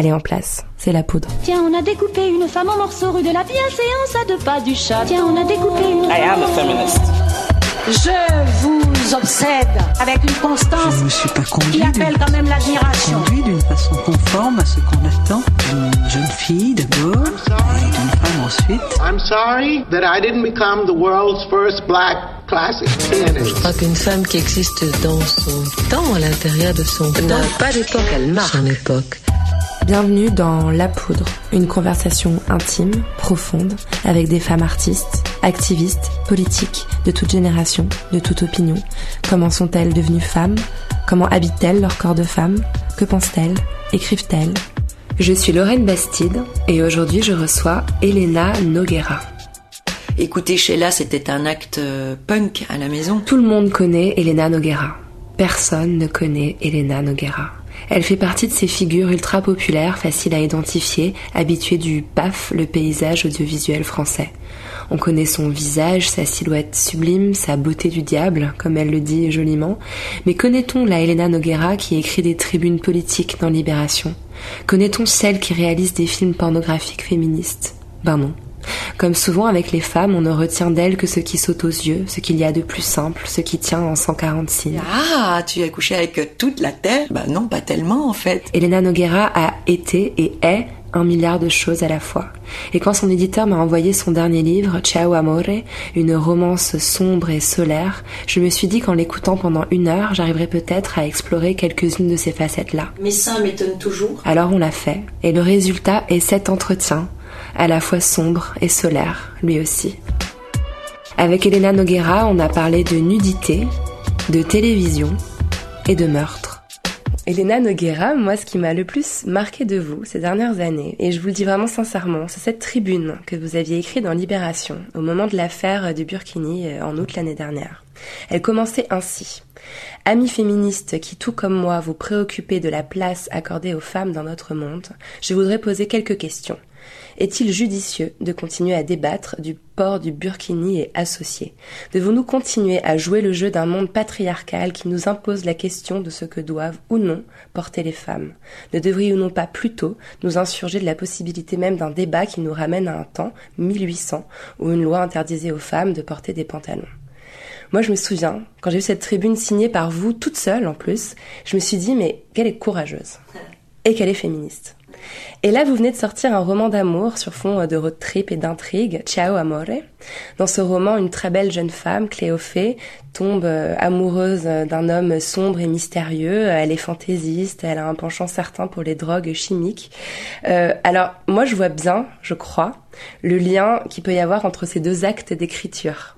Elle est en place. C'est la poudre. Tiens, on a découpé une femme en morceaux rue de la bienséance à deux pas du chat. Tiens, on a découpé une... I am a feminist. Je vous obsède avec une constance Je ne suis pas conduit qui appelle quand même l'admiration. conduit d'une façon conforme à ce qu'on attend d'une jeune fille d'abord, et d'une femme ensuite. I'm sorry that I didn't become the world's first black classic pianist. crois qu'une femme qui existe dans son temps, à l'intérieur de son temps, n'a pas d'époque, elle marque son époque. Bienvenue dans La Poudre, une conversation intime, profonde, avec des femmes artistes, activistes, politiques, de toute génération, de toute opinion. Comment sont-elles devenues femmes? Comment habitent-elles leur corps de femme? Que pensent-elles? Écrivent-elles? Je suis Lorraine Bastide et aujourd'hui je reçois Elena Noguera. Écouter Sheila, c'était un acte euh, punk à la maison. Tout le monde connaît Elena Noguera. Personne ne connaît Elena Noguera. Elle fait partie de ces figures ultra populaires, faciles à identifier, habituées du PAF, le paysage audiovisuel français. On connaît son visage, sa silhouette sublime, sa beauté du diable, comme elle le dit joliment, mais connaît-on la Elena Noguera qui écrit des tribunes politiques dans Libération? Connaît-on celle qui réalise des films pornographiques féministes? Ben non. Comme souvent avec les femmes, on ne retient d'elles que ce qui saute aux yeux, ce qu'il y a de plus simple, ce qui tient en 140 signes. Ah, tu as couché avec toute la Terre? Bah non, pas tellement en fait. Elena Noguera a été et est un milliard de choses à la fois. Et quand son éditeur m'a envoyé son dernier livre, Ciao Amore, une romance sombre et solaire, je me suis dit qu'en l'écoutant pendant une heure, j'arriverais peut-être à explorer quelques-unes de ces facettes-là. Mes seins m'étonnent toujours. Alors on l'a fait, et le résultat est cet entretien, à la fois sombre et solaire, lui aussi. Avec Elena Noguera, on a parlé de nudité, de télévision et de meurtre. Elena Noguera, moi ce qui m'a le plus marqué de vous ces dernières années, et je vous le dis vraiment sincèrement, c'est cette tribune que vous aviez écrite dans Libération au moment de l'affaire du Burkini euh, en août l'année dernière. Elle commençait ainsi. Amis féministes qui, tout comme moi, vous préoccupez de la place accordée aux femmes dans notre monde, je voudrais poser quelques questions. Est-il judicieux de continuer à débattre du port du burkini et associé? Devons-nous continuer à jouer le jeu d'un monde patriarcal qui nous impose la question de ce que doivent ou non porter les femmes? Ne devrions-nous pas plutôt nous insurger de la possibilité même d'un débat qui nous ramène à un temps, 1800, où une loi interdisait aux femmes de porter des pantalons? Moi, je me souviens, quand j'ai vu cette tribune signée par vous, toute seule en plus, je me suis dit, mais qu'elle est courageuse. Et qu'elle est féministe. Et là, vous venez de sortir un roman d'amour sur fond de road trip et d'intrigue, Ciao Amore. Dans ce roman, une très belle jeune femme, Cléophée, tombe euh, amoureuse d'un homme sombre et mystérieux. Elle est fantaisiste, elle a un penchant certain pour les drogues chimiques. Euh, alors, moi, je vois bien, je crois, le lien qu'il peut y avoir entre ces deux actes d'écriture.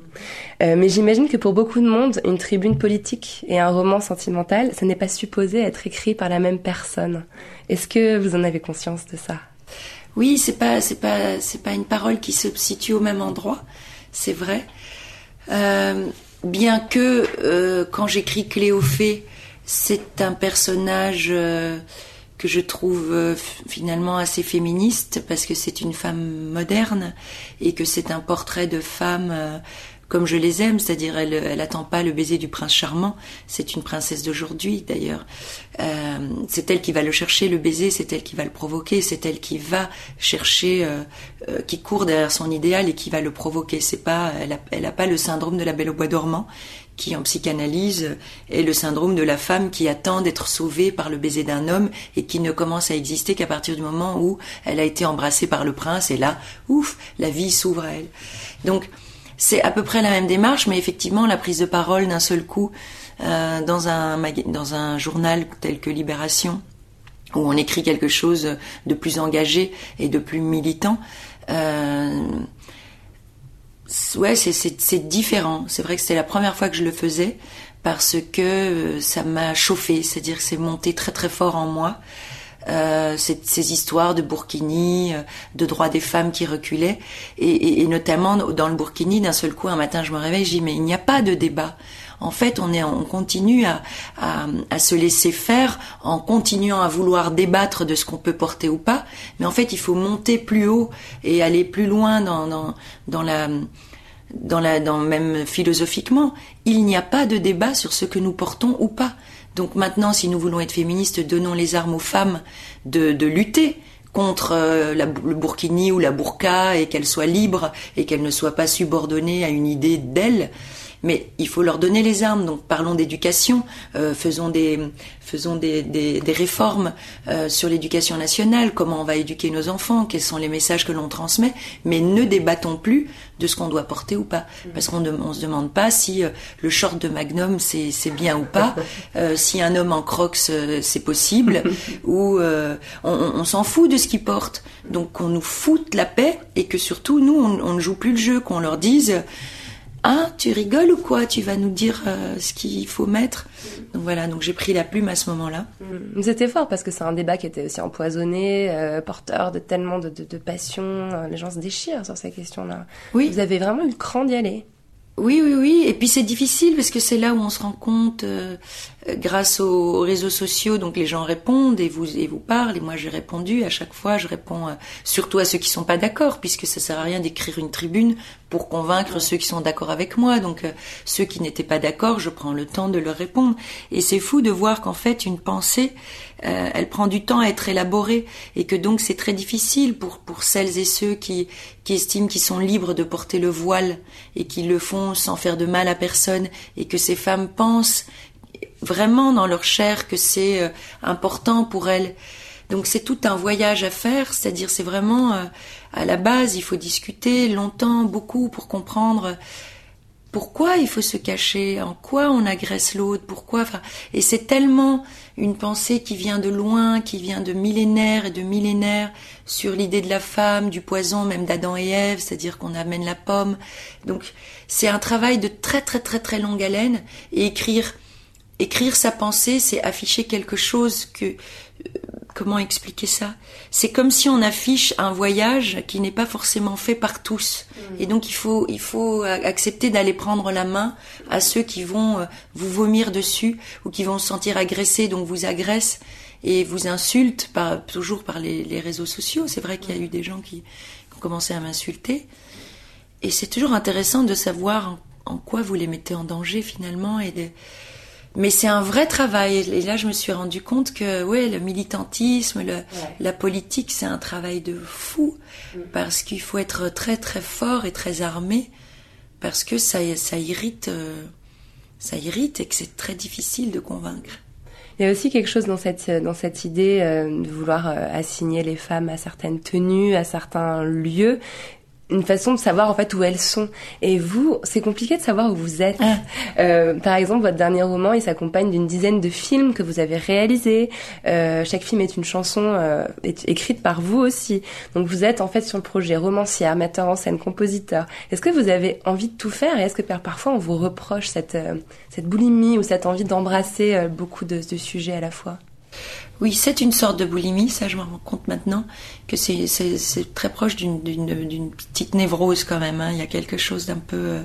Euh, mais j'imagine que pour beaucoup de monde, une tribune politique et un roman sentimental, ça n'est pas supposé être écrit par la même personne. Est-ce que vous en avez conscience de ça? Oui, c'est pas, c'est pas, c'est pas une parole qui se situe au même endroit, c'est vrai. Euh, bien que euh, quand j'écris Cléophée, c'est un personnage que je trouve finalement assez féministe parce que c'est une femme moderne et que c'est un portrait de femme comme je les aime, c'est-à-dire elle, elle attend pas le baiser du prince charmant. C'est une princesse d'aujourd'hui d'ailleurs. Euh, c'est elle qui va le chercher le baiser, c'est elle qui va le provoquer, c'est elle qui va chercher, euh, euh, qui court derrière son idéal et qui va le provoquer. C'est pas, elle a, elle a pas le syndrome de la Belle au bois dormant qui en psychanalyse est le syndrome de la femme qui attend d'être sauvée par le baiser d'un homme et qui ne commence à exister qu'à partir du moment où elle a été embrassée par le prince et là, ouf, la vie s'ouvre à elle. Donc c'est à peu près la même démarche, mais effectivement la prise de parole d'un seul coup euh, dans un dans un journal tel que Libération où on écrit quelque chose de plus engagé et de plus militant. Euh, ouais, c'est différent. C'est vrai que c'était la première fois que je le faisais parce que euh, ça m'a chauffé, c'est-à-dire que c'est monté très très fort en moi. Euh, ces, histoires de Burkini, euh, de droits des femmes qui reculaient, et, et- et notamment dans le Burkini, d'un seul coup, un matin, je me réveille, je dis mais il n'y a pas de débat. En fait, on est, on continue à, à, à se laisser faire en continuant à vouloir débattre de ce qu'on peut porter ou pas, mais en fait, il faut monter plus haut et aller plus loin dans, dans, dans la dans la, dans même philosophiquement, il n'y a pas de débat sur ce que nous portons ou pas. Donc maintenant, si nous voulons être féministes, donnons les armes aux femmes de, de lutter contre euh, le burkini ou la burqa et qu'elles soient libres et qu'elles ne soient pas subordonnées à une idée d'elles mais il faut leur donner les armes. Donc parlons d'éducation, euh, faisons des faisons des, des, des réformes euh, sur l'éducation nationale, comment on va éduquer nos enfants, quels sont les messages que l'on transmet, mais ne débattons plus de ce qu'on doit porter ou pas, parce qu'on ne se demande pas si euh, le short de Magnum c'est bien ou pas, euh, si un homme en Crocs euh, c'est possible, ou on, on s'en fout de ce qu'il porte. Donc qu'on nous foute la paix et que surtout nous on, on ne joue plus le jeu, qu'on leur dise ah, tu rigoles ou quoi? Tu vas nous dire euh, ce qu'il faut mettre. Donc voilà, donc j'ai pris la plume à ce moment-là. Mm. C'était fort parce que c'est un débat qui était aussi empoisonné, euh, porteur de tellement de, de, de passion. Euh, les gens se déchirent sur ces questions-là. Oui. Vous avez vraiment eu le cran d'y aller. Oui, oui, oui. Et puis c'est difficile parce que c'est là où on se rend compte, euh, grâce aux réseaux sociaux, donc les gens répondent et vous et vous parlent. Et moi j'ai répondu à chaque fois. Je réponds euh, surtout à ceux qui sont pas d'accord, puisque ça sert à rien d'écrire une tribune pour convaincre ceux qui sont d'accord avec moi. Donc euh, ceux qui n'étaient pas d'accord, je prends le temps de leur répondre. Et c'est fou de voir qu'en fait une pensée, elle prend du temps à être élaborée et que donc c'est très difficile pour pour celles et ceux qui qui estiment qu'ils sont libres de porter le voile et qui le font sans faire de mal à personne et que ces femmes pensent vraiment dans leur chair que c'est euh, important pour elles. Donc c'est tout un voyage à faire, c'est-à-dire c'est vraiment euh, à la base, il faut discuter longtemps, beaucoup pour comprendre pourquoi il faut se cacher, en quoi on agresse l'autre, pourquoi. Enfin, et c'est tellement une pensée qui vient de loin, qui vient de millénaires et de millénaires sur l'idée de la femme, du poison, même d'Adam et Ève, c'est-à-dire qu'on amène la pomme. Donc c'est un travail de très très très très longue haleine et écrire écrire sa pensée, c'est afficher quelque chose que comment expliquer ça? C'est comme si on affiche un voyage qui n'est pas forcément fait par tous. Et donc il faut il faut accepter d'aller prendre la main à ceux qui vont euh, vous vomir dessus ou qui vont se sentir agressés donc vous agressent et vous insultent par toujours par les, les réseaux sociaux. C'est vrai qu'il y a eu des gens qui, qui ont commencé à m'insulter. Et c'est toujours intéressant de savoir en, en, quoi vous les mettez en danger finalement et de mais c'est un vrai travail. Et là, je me suis rendu compte que, ouais, le militantisme, le, ouais. la politique, c'est un travail de fou. Mm. Parce qu'il faut être très, très fort et très armé. Parce que ça, ça irrite, euh, ça irrite et que c'est très difficile de convaincre. Il y a aussi quelque chose dans cette, dans cette idée euh, de vouloir euh, assigner les femmes à certaines tenues, à certains lieux une façon de savoir en fait où elles sont. Et vous, c'est compliqué de savoir où vous êtes. Ah. Euh, par exemple, votre dernier roman, il s'accompagne d'une dizaine de films que vous avez réalisés. Euh, chaque film est une chanson euh, est écrite par vous aussi. Donc vous êtes en fait sur le projet romancière, metteur en scène, compositeur. Est-ce que vous avez envie de tout faire? Et est-ce que parfois on vous reproche cette euh, cette boulimie ou cette envie d'embrasser euh, beaucoup de, de sujets à la fois? Oui, c'est une sorte de boulimie, ça je me rends compte maintenant, que c'est très proche d'une petite névrose quand même. Hein. Il y a quelque chose d'un peu euh,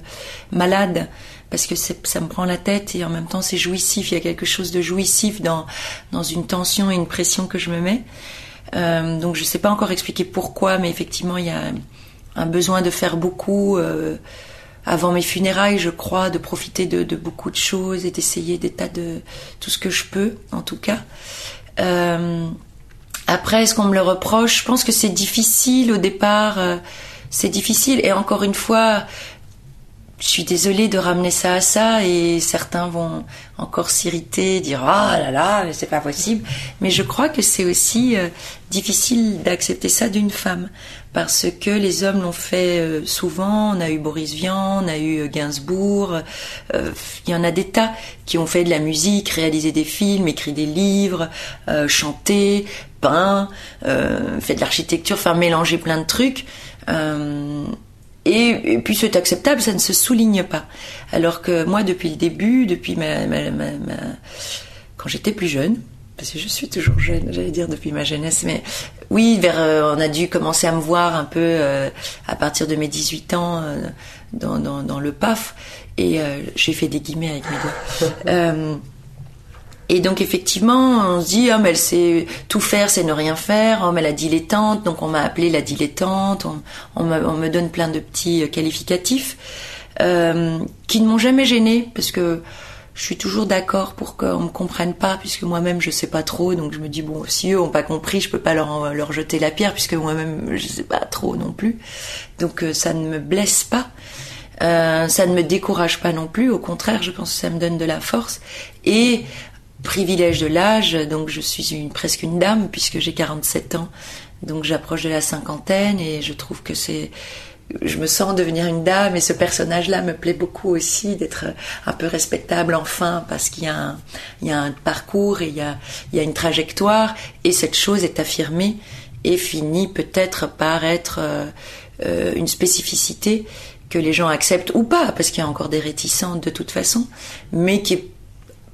malade, parce que ça me prend la tête et en même temps c'est jouissif. Il y a quelque chose de jouissif dans, une tension et une pression que je me mets. Euh, donc je ne sais pas encore expliquer pourquoi, mais effectivement il y a un besoin de faire beaucoup. Euh, avant mes funérailles, je crois, de profiter de, de beaucoup de choses et d'essayer des tas de tout ce que je peux, en tout cas. Euh, après, est-ce qu'on me le reproche? Je pense que c'est difficile au départ. Euh, c'est difficile. Et encore une fois, je suis désolée de ramener ça à ça et certains vont encore s'irriter, dire ah là là, c'est pas possible. Mais je crois que c'est aussi euh, difficile d'accepter ça d'une femme parce que les hommes l'ont fait euh, souvent. On a eu Boris Vian, on a eu euh, Gainsbourg. Euh, il y en a des tas qui ont fait de la musique, réalisé des films, écrit des livres, chanté, peint, fait de l'architecture, enfin mélangé plein de trucs. Et, puis c'est acceptable, ça ne se souligne pas. Alors que moi, depuis le début, depuis ma quand j'étais plus jeune, parce que je suis toujours jeune, j'allais dire depuis ma jeunesse, mais oui, vers, euh, on a dû commencer à me voir un peu euh, à partir de mes 18 ans euh, dans, dans, dans, le PAF, et j'ai fait des guillemets avec mes doigts. Et donc effectivement, on se dit, oh, mais elle sait tout faire, c'est ne rien faire. Oh, mais la dilettante, donc on m'a appelée la dilettante. On, on, me, on, me, donne plein de petits qualificatifs euh, qui ne m'ont jamais gênée parce que je suis toujours d'accord pour qu'on me comprenne pas, puisque moi-même je sais pas trop, donc je me dis bon, si eux ont pas compris, je peux pas leur leur jeter la pierre, puisque moi-même je sais pas trop non plus. Donc euh, ça ne me blesse pas, euh, ça ne me décourage pas non plus. Au contraire, je pense que ça me donne de la force et privilège de l'âge. Donc je suis une, presque une dame puisque j'ai 47 ans, donc j'approche de la cinquantaine et je trouve que c'est je me sens devenir une dame et ce personnage-là me plaît beaucoup aussi d'être un peu respectable enfin parce qu'il y, a un, il y a un parcours et il y a, il y a une trajectoire et cette chose est affirmée et finit peut-être par être euh, euh, une spécificité que les gens acceptent ou pas parce qu'il y a encore des réticents de toute façon mais qui est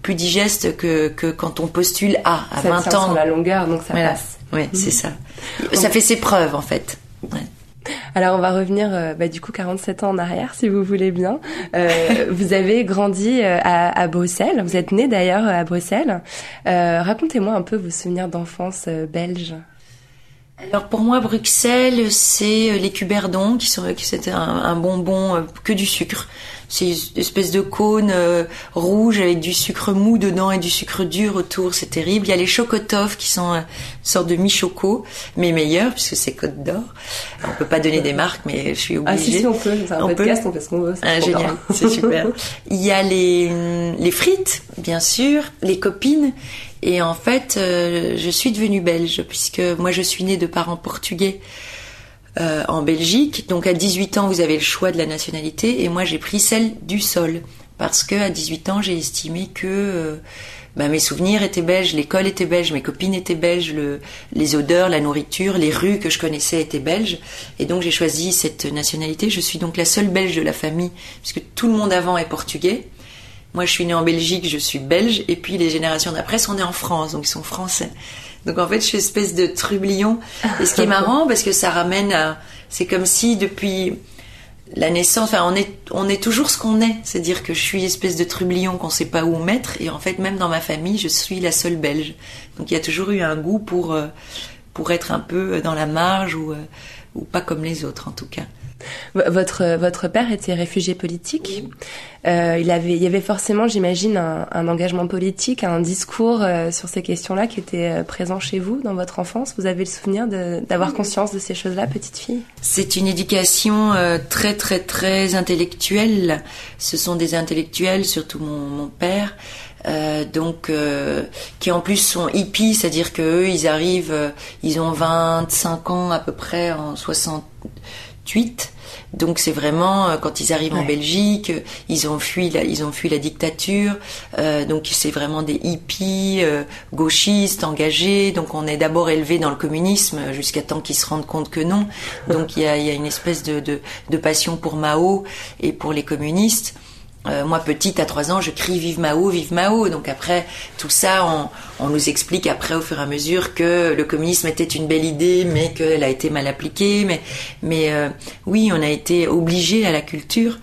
plus digeste que, que quand on postule à, à Ça 20 tient ans. sur la longueur, donc ça Voilà. passe. Ouais, c'est ça. Ça fait ses preuves en fait. Ouais. Alors on va revenir euh, bah, du coup 47 ans en arrière si vous voulez bien. Euh, vous avez grandi euh, à, Bruxelles, vous êtes né d'ailleurs à Bruxelles. Racontez-moi un peu vos souvenirs d'enfance belge. Alors pour moi, Bruxelles, c'est les cuberdons qui qui c'était un, bonbon que du sucre. C'est une espèce de cône euh, rouge avec du sucre mou dedans et du sucre dur autour. C'est terrible. Il y a les chocotoffs qui sont euh, une sorte de mi-choco, mais meilleurs puisque c'est Côte d'Or. On peut pas donner des marques, mais je suis obligée. Ah si si on peut, c'est un On peut podcast, on fait ce qu'on veut. Ah, génial, c'est super. Il y a les, les frites, bien sûr, les copines. Et en fait, euh, je suis devenue belge, puisque moi je suis née de parents portugais euh, en Belgique. Donc à 18 ans, vous avez le choix de la nationalité. Et moi j'ai pris celle du sol. Parce que à 18 ans, j'ai estimé que euh, bah, mes souvenirs étaient belges, l'école était belge, mes copines étaient belges, le, les odeurs, la nourriture, les rues que je connaissais étaient belges. Et donc j'ai choisi cette nationalité. Je suis donc la seule belge de la famille, puisque tout le monde avant est portugais. Moi, je suis née en Belgique, je suis belge, et puis les générations d'après sont nées en France, donc ils sont français. Donc en fait, je suis une espèce de trublion. Et ce qui est marrant, parce que ça ramène à... C'est comme si depuis la naissance, enfin, on est, on est toujours ce qu'on est. C'est-à-dire que je suis espèce de trublion qu'on sait pas où mettre, et en fait, même dans ma famille, je suis la seule belge. Donc il y a toujours eu un goût pour, euh, pour être un peu dans la marge, ou, euh, ou pas comme les autres, en tout cas. Votre votre père était réfugié politique. Euh, il avait il y avait forcément, j'imagine, un, un engagement politique, un discours euh, sur ces questions-là qui était euh, présent chez vous dans votre enfance. Vous avez le souvenir d'avoir conscience de ces choses-là, petite fille? C'est une éducation euh, très très très intellectuelle. Ce sont des intellectuels, surtout mon, mon père, euh, donc euh, qui en plus sont hippies, c'est-à-dire que eux, ils arrivent, euh, ils ont 25 ans à peu près en 68. Donc c'est vraiment euh, quand ils arrivent en. Belgique, ils ont fui la, ils ont fui la dictature. euh, donc c'est vraiment des hippies euh, gauchistes engagés. Donc on est d'abord élevé dans le communisme jusqu'à temps qu'ils se rendent compte que non. Donc il y a, y a une espèce de, de, de passion pour Mao et pour les communistes. Euh, moi, petite, à trois ans, je crie Vive Mao, vive Mao. Donc après, tout ça, on, on nous explique après, au fur et à mesure, que le communisme était une belle idée, mais qu'elle a été mal appliquée. Mais, mais euh, oui, on a été obligé à la culture.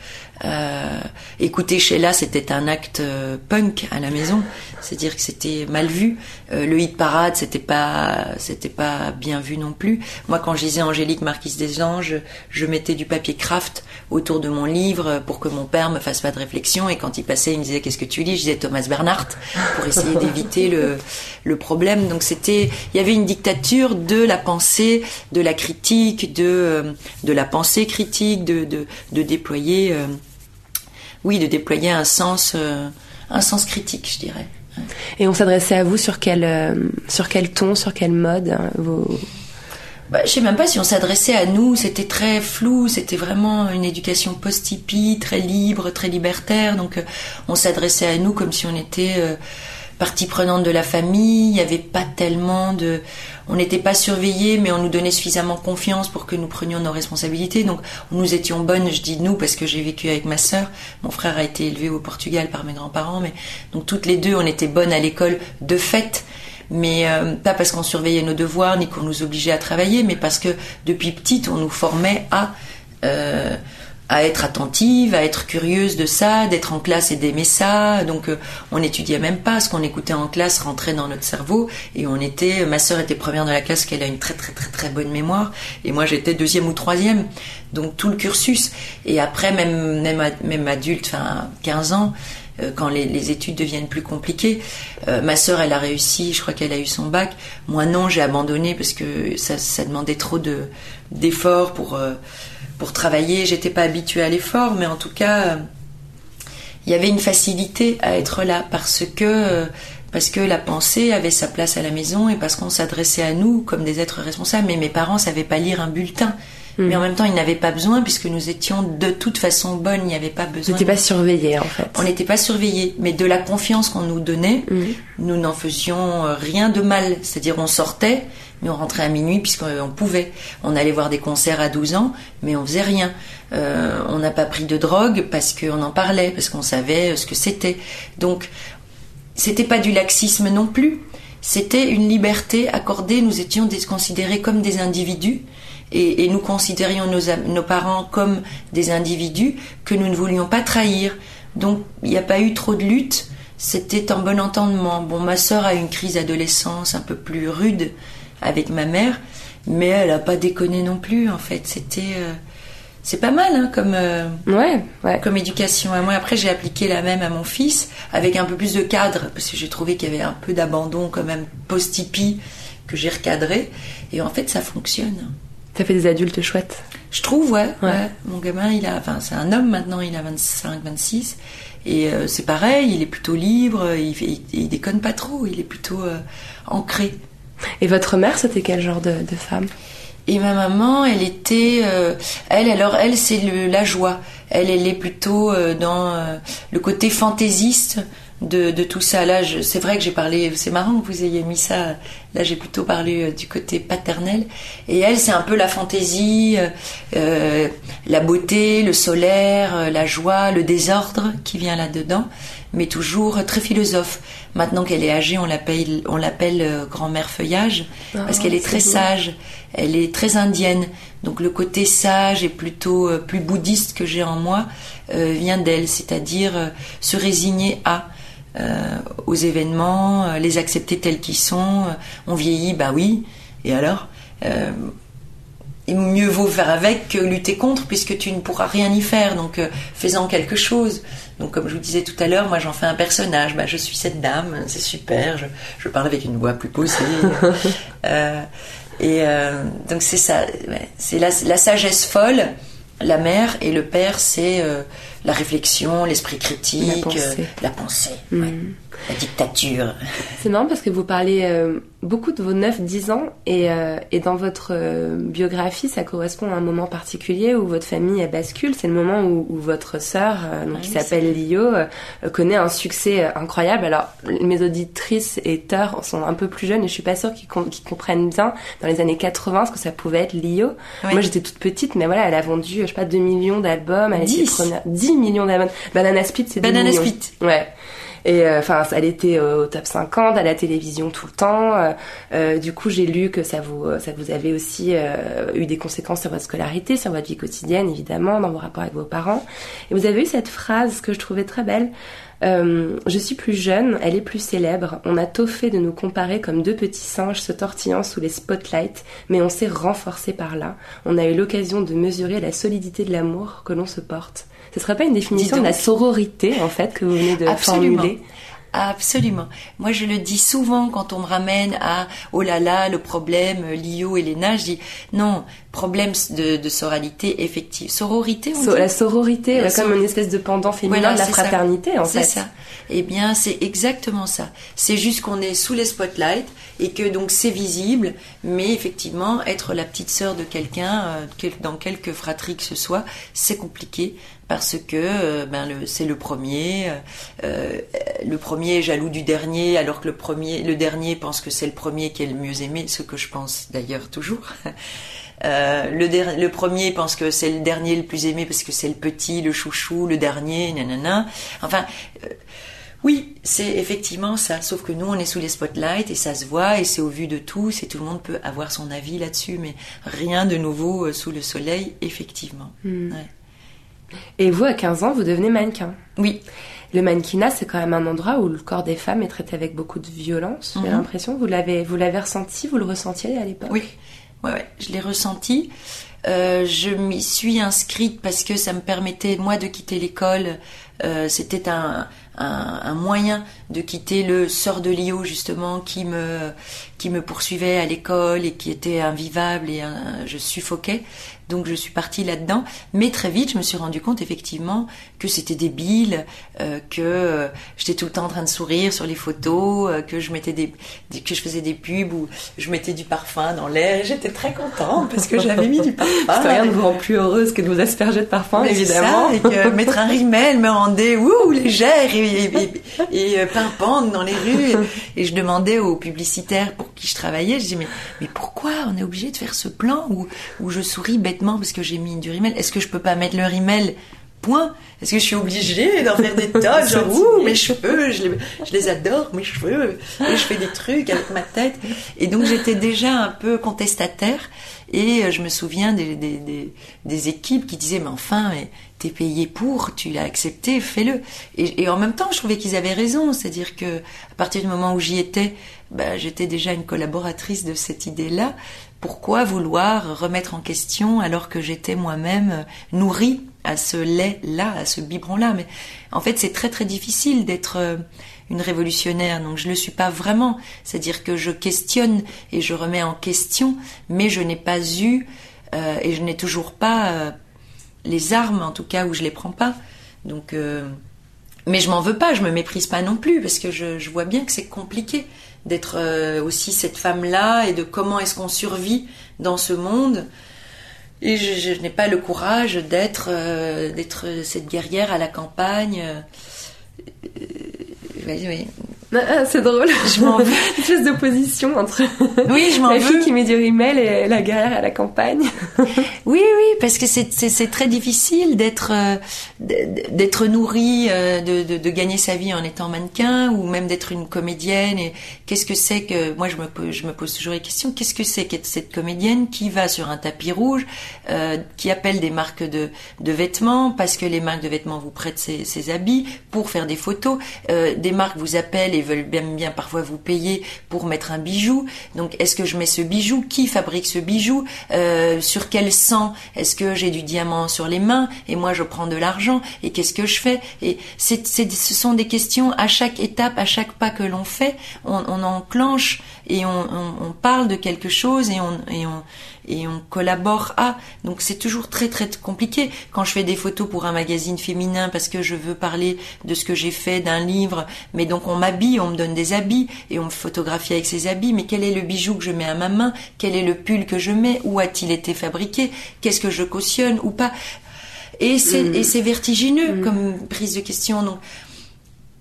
Euh, écouter Sheila, c'était un acte euh, punk à la maison, c'est-à-dire que c'était mal vu. Euh, le hit parade, c'était pas, c'était pas bien vu non plus. Moi, quand je lisais Angélique Marquise des Anges, je mettais du papier craft autour de mon livre pour que mon père me fasse pas de réflexion. Et quand il passait, il me disait qu'est-ce que tu lis? Je disais Thomas Bernhardt pour essayer d'éviter le, le problème. Donc c'était, il y avait une dictature de la pensée, de la critique, de, euh, de la pensée critique, de, de, de déployer. euh, oui, de déployer un sens, euh, un sens critique, je dirais. Et on s'adressait à vous sur quel euh, sur quel ton, sur quel mode hein, vous... Bah, je sais même pas si on s'adressait à nous, c'était très flou, c'était vraiment une éducation post-hippie, très libre, très libertaire, donc euh, on s'adressait à nous comme si on était euh, partie prenante de la famille, il n'y avait pas tellement de... On n'était pas surveillés, mais on nous donnait suffisamment confiance pour que nous prenions nos responsabilités, donc nous étions bonnes, je dis nous, parce que j'ai vécu avec ma sœur, mon frère a été élevé au Portugal par mes grands-parents, mais donc toutes les deux, on était bonnes à l'école de fait, mais euh, pas parce qu'on surveillait nos devoirs ni qu'on nous obligeait à travailler, mais parce que depuis petite on nous formait à euh, à être attentive, à être curieuse de ça, d'être en classe et d'aimer ça. Donc euh, on n'étudiait même pas ce qu'on écoutait en classe rentrait dans notre cerveau et on était. Ma sœur était première de la classe, qu'elle a une très très très très bonne mémoire, et moi j'étais deuxième ou troisième. Donc tout le cursus. Et après même même, même adulte, enfin 15 ans euh, quand les, les études deviennent plus compliquées. Euh, ma sœur, elle a réussi, je crois qu'elle a eu son bac. Moi, non, j'ai abandonné parce que ça, ça demandait trop de d'efforts pour euh, pour travailler. J'étais pas habituée à l'effort, mais en tout cas, euh, il y avait une facilité à être là parce que euh, parce que la pensée avait sa place à la maison et parce qu'on s'adressait à nous comme des êtres responsables. Mais mes parents savaient pas lire un bulletin. Mais en même temps, ils n'avaient pas besoin puisque nous étions de toute façon bonnes. Il n'y avait pas besoin. n'étiez pas surveillé en fait. On n'était pas surveillés, mais de la confiance qu'on nous donnait, nous n'en faisions euh, rien de mal. C'est-à-dire on sortait, mais on rentrait à minuit puisqu'on pouvait. On allait voir des concerts à 12 ans, mais on faisait rien. Euh, on n'a pas pris de drogue parce qu'on en parlait, parce qu'on savait euh, ce que c'était. Donc c'était pas du laxisme non plus. C'était une liberté accordée. Nous étions considérés comme des individus et, nous considérions nos, parents comme des individus que nous ne voulions pas trahir. Donc il n'y a pas eu trop de lutte. C'était en bon entendement. Bon, ma sœur a une crise d'adolescence un peu plus rude avec ma mère, mais elle n'a pas déconné non plus. En fait, c'était euh, c'est pas mal hein, comme. euh, Ouais, ouais. comme éducation moi. Après, j'ai appliqué la même à mon fils avec un peu plus de cadre parce que j'ai trouvé qu'il y avait un peu d'abandon quand même post-hippie que j'ai recadré. Et en fait, ça fonctionne. Ça fait des adultes chouettes. Je trouve, ouais. Ouais. ouais. Mon gamin, il a, enfin, c'est un homme maintenant, il a 25, 26. Et euh, c'est pareil, il est plutôt libre, il, fait- il, il déconne pas trop, il est plutôt ancré. Et votre mère, c'était quel genre de, femme? Et ma maman, elle était, euh, elle, alors elle, c'est la joie. Elle, elle est plutôt euh, dans euh, le côté fantaisiste de, de tout ça. Là, c'est vrai que j'ai parlé. C'est marrant que vous ayez mis ça. Là, j'ai plutôt parlé du côté paternel. Et elle, c'est un peu la fantaisie, la beauté, le solaire, la joie, le désordre qui vient là-dedans, mais toujours très philosophe. Maintenant qu'elle est âgée, on l'appelle, on l'appelle euh, grand-mère feuillage parce Ah, qu'elle est très sage. Elle est très indienne. Donc le côté sage et plutôt euh, plus bouddhiste que j'ai en moi euh, vient d'elle, c'est-à-dire euh, se résigner à euh, aux événements, les accepter tels qu'ils sont. On vieillit, bah oui. Et alors et mieux vaut faire avec que lutter contre puisque tu ne pourras rien y faire. Donc euh, fais-en quelque chose. Donc comme je vous disais tout à l'heure, moi j'en fais un personnage. Bah, je suis cette dame, c'est super. Je, je parle avec une voix plus posée. Euh, et euh, donc c'est ça. C'est la, la sagesse folle. La mère et le père, c'est euh, la réflexion, l'esprit critique, La pensée. la pensée, ouais. La dictature. C'est marrant parce que vous parlez euh, beaucoup de vos 9-10 ans et, euh, et dans votre euh, biographie, ça correspond à un moment particulier où votre famille elle bascule. C'est le moment où, où votre sœur, donc, Ah qui s'appelle Lio, connaît un succès incroyable. Alors, mes auditrices et teurs sont un peu plus jeunes et je suis pas sûre qu'ils com- qu'ils comprennent bien dans les années 80 ce que ça pouvait être Lio. Oui. Moi, j'étais toute petite, mais voilà, elle a vendu, je sais pas, 2 millions d'albums. Elle était 10. première- 10 millions d'albums. Banana Split, c'est 2 Banana millions. Split. Ouais. Et euh, enfin, elle était euh, au top 50 à la télévision tout le temps. Euh, du coup, j'ai lu que ça vous, ça vous avait aussi eu des conséquences sur votre scolarité, sur votre vie quotidienne, évidemment, dans vos rapports avec vos parents. Et vous avez eu cette phrase que je trouvais très belle. Euh, je suis plus jeune, elle est plus célèbre. On a tôt fait de nous comparer comme deux petits singes se tortillant sous les spotlights, mais on s'est renforcé par là. On a eu l'occasion de mesurer la solidité de l'amour que l'on se porte. Ce serait pas une définition de la sororité, en fait, que vous venez de Absolument. formuler? Absolument. Moi, je le dis souvent quand on me ramène à oh là là, le problème euh, Lio et Léna, je dis non, problème de, de sororité effective. Sororité, on So- dit la sororité, La comme une espèce de pendant féminin Voilà, de la c'est ça. fraternité, en C'est fait. ça. Eh bien, c'est exactement ça. C'est juste qu'on est sous les spotlights et que donc c'est visible, mais effectivement, être la petite sœur de quelqu'un, euh, quel- dans quelque fratrie que ce soit, c'est compliqué parce que euh, ben le, c'est le premier, euh, euh, le premier est jaloux du dernier, alors que le premier, le dernier pense que c'est le premier qui est le mieux aimé, ce que je pense d'ailleurs toujours. Euh, le, der- le premier pense que c'est le dernier le plus aimé parce que c'est le petit, le chouchou, le dernier, nanana. Enfin, euh, oui, c'est effectivement ça. Sauf que nous, on est sous les spotlights et ça se voit et c'est au vu de tous et tout le monde peut avoir son avis là-dessus, mais rien de nouveau euh, sous le soleil, effectivement. Hmm. Ouais. Et vous, à 15 ans, vous devenez mannequin. Oui, Le mannequinat, c'est quand même un endroit où le corps des femmes est traité avec beaucoup de violence. J'ai Mhm. l'impression. Vous l'avez, vous l'avez ressenti, vous le ressentiez à l'époque? oui, ouais, je l'ai ressenti. Euh, je m'y suis inscrite parce que ça me permettait moi de quitter l'école Euh, C'était un, un, un, moyen de quitter le sort de Lio justement qui me qui me poursuivait à l'école et qui était invivable et un, je suffoquais. Donc je suis partie là-dedans, mais très vite je me suis rendu compte effectivement que c'était débile, euh, que euh, j'étais tout le temps en train de sourire sur les photos, euh, que je mettais des, des, que je faisais des pubs où je mettais du parfum dans l'air. J'étais très contente parce que j'avais mis du parfum. rien ne vous rend plus heureuse que de vous asperger de parfum, mais évidemment. Ça, et que mettre un rimel me rendait ouh légère et, et, et, et pimpante dans les rues. Et, je demandais aux publicitaires pour qui je travaillais, je disais mais mais pourquoi on est obligé de faire ce plan où où je souris bêtement parce que j'ai mis du rimel? Est-ce que je peux pas mettre le rimel? Point. Est-ce que je suis obligée d'en faire des tonnes? Genre, ouh, mes cheveux, je les, je les, adore, mes cheveux. Et je fais des trucs avec ma tête. Et donc, j'étais déjà un peu contestataire. Et euh, je me souviens des, des, des, équipes qui disaient, mais enfin, t'es payé pour, tu l'as accepté, fais-le. Et, et, en même temps, je trouvais qu'ils avaient raison. C'est-à-dire que, à partir du moment où j'y étais, bah, j'étais déjà une collaboratrice de cette idée-là. Pourquoi vouloir remettre en question alors que j'étais moi-même nourrie à ce lait-là, à ce biberon-là Mais en fait, c'est très très difficile d'être euh, une révolutionnaire, donc je le suis pas vraiment. C'est-à-dire que je questionne et je remets en question, mais je n'ai pas eu euh, et je n'ai toujours pas euh, les armes, en tout cas où je les prends pas. Donc, mais je m'en veux pas, je me méprise pas non plus parce que je, vois bien que c'est compliqué d'être aussi cette femme-là et de comment est-ce qu'on survit dans ce monde. Et je, je n'ai pas le courage d'être euh, d'être cette guerrière à la campagne. Euh, oui, oui. Ah, c'est drôle. Je m'en veux. Une espèce d'opposition entre oui, je m'en la veux. fille qui met du rimel et la guerrière à la campagne. oui, oui, parce que c'est c'est très difficile d'être euh, d'être nourrie, euh, de, de, de, gagner sa vie en étant mannequin ou même d'être une comédienne. Et qu'est-ce que c'est que moi je me je me pose toujours les questions. Qu'est-ce que c'est qu'être cette comédienne qui va sur un tapis rouge, euh, qui appelle des marques de de vêtements parce que les marques de vêtements vous prêtent ces, ces habits pour faire des photos. Euh, des marques vous appellent et veulent bien, parfois vous payer pour mettre un bijou. Donc, est-ce que je mets ce bijou? Qui fabrique ce bijou? Euh, Sur quel sang? Est-ce que j'ai du diamant sur les mains? Et moi je prends de l'argent. Et qu'est-ce que je fais? Et c'est, ce sont des questions à chaque étape, à chaque pas que l'on fait, on, enclenche et on, parle de quelque chose et on et on collabore à. Donc c'est toujours très très compliqué. Quand je fais des photos pour un magazine féminin parce que je veux parler de ce que j'ai fait, d'un livre, mais donc on m'habille, on me donne des habits et on me photographie avec ces habits. Mais quel est le bijou que je mets à ma main? Quel est le pull que je mets? Où a-t-il été fabriqué? Qu'est-ce que je cautionne ou pas? Et c'est mmh. et c'est vertigineux mmh. comme prise de question. Donc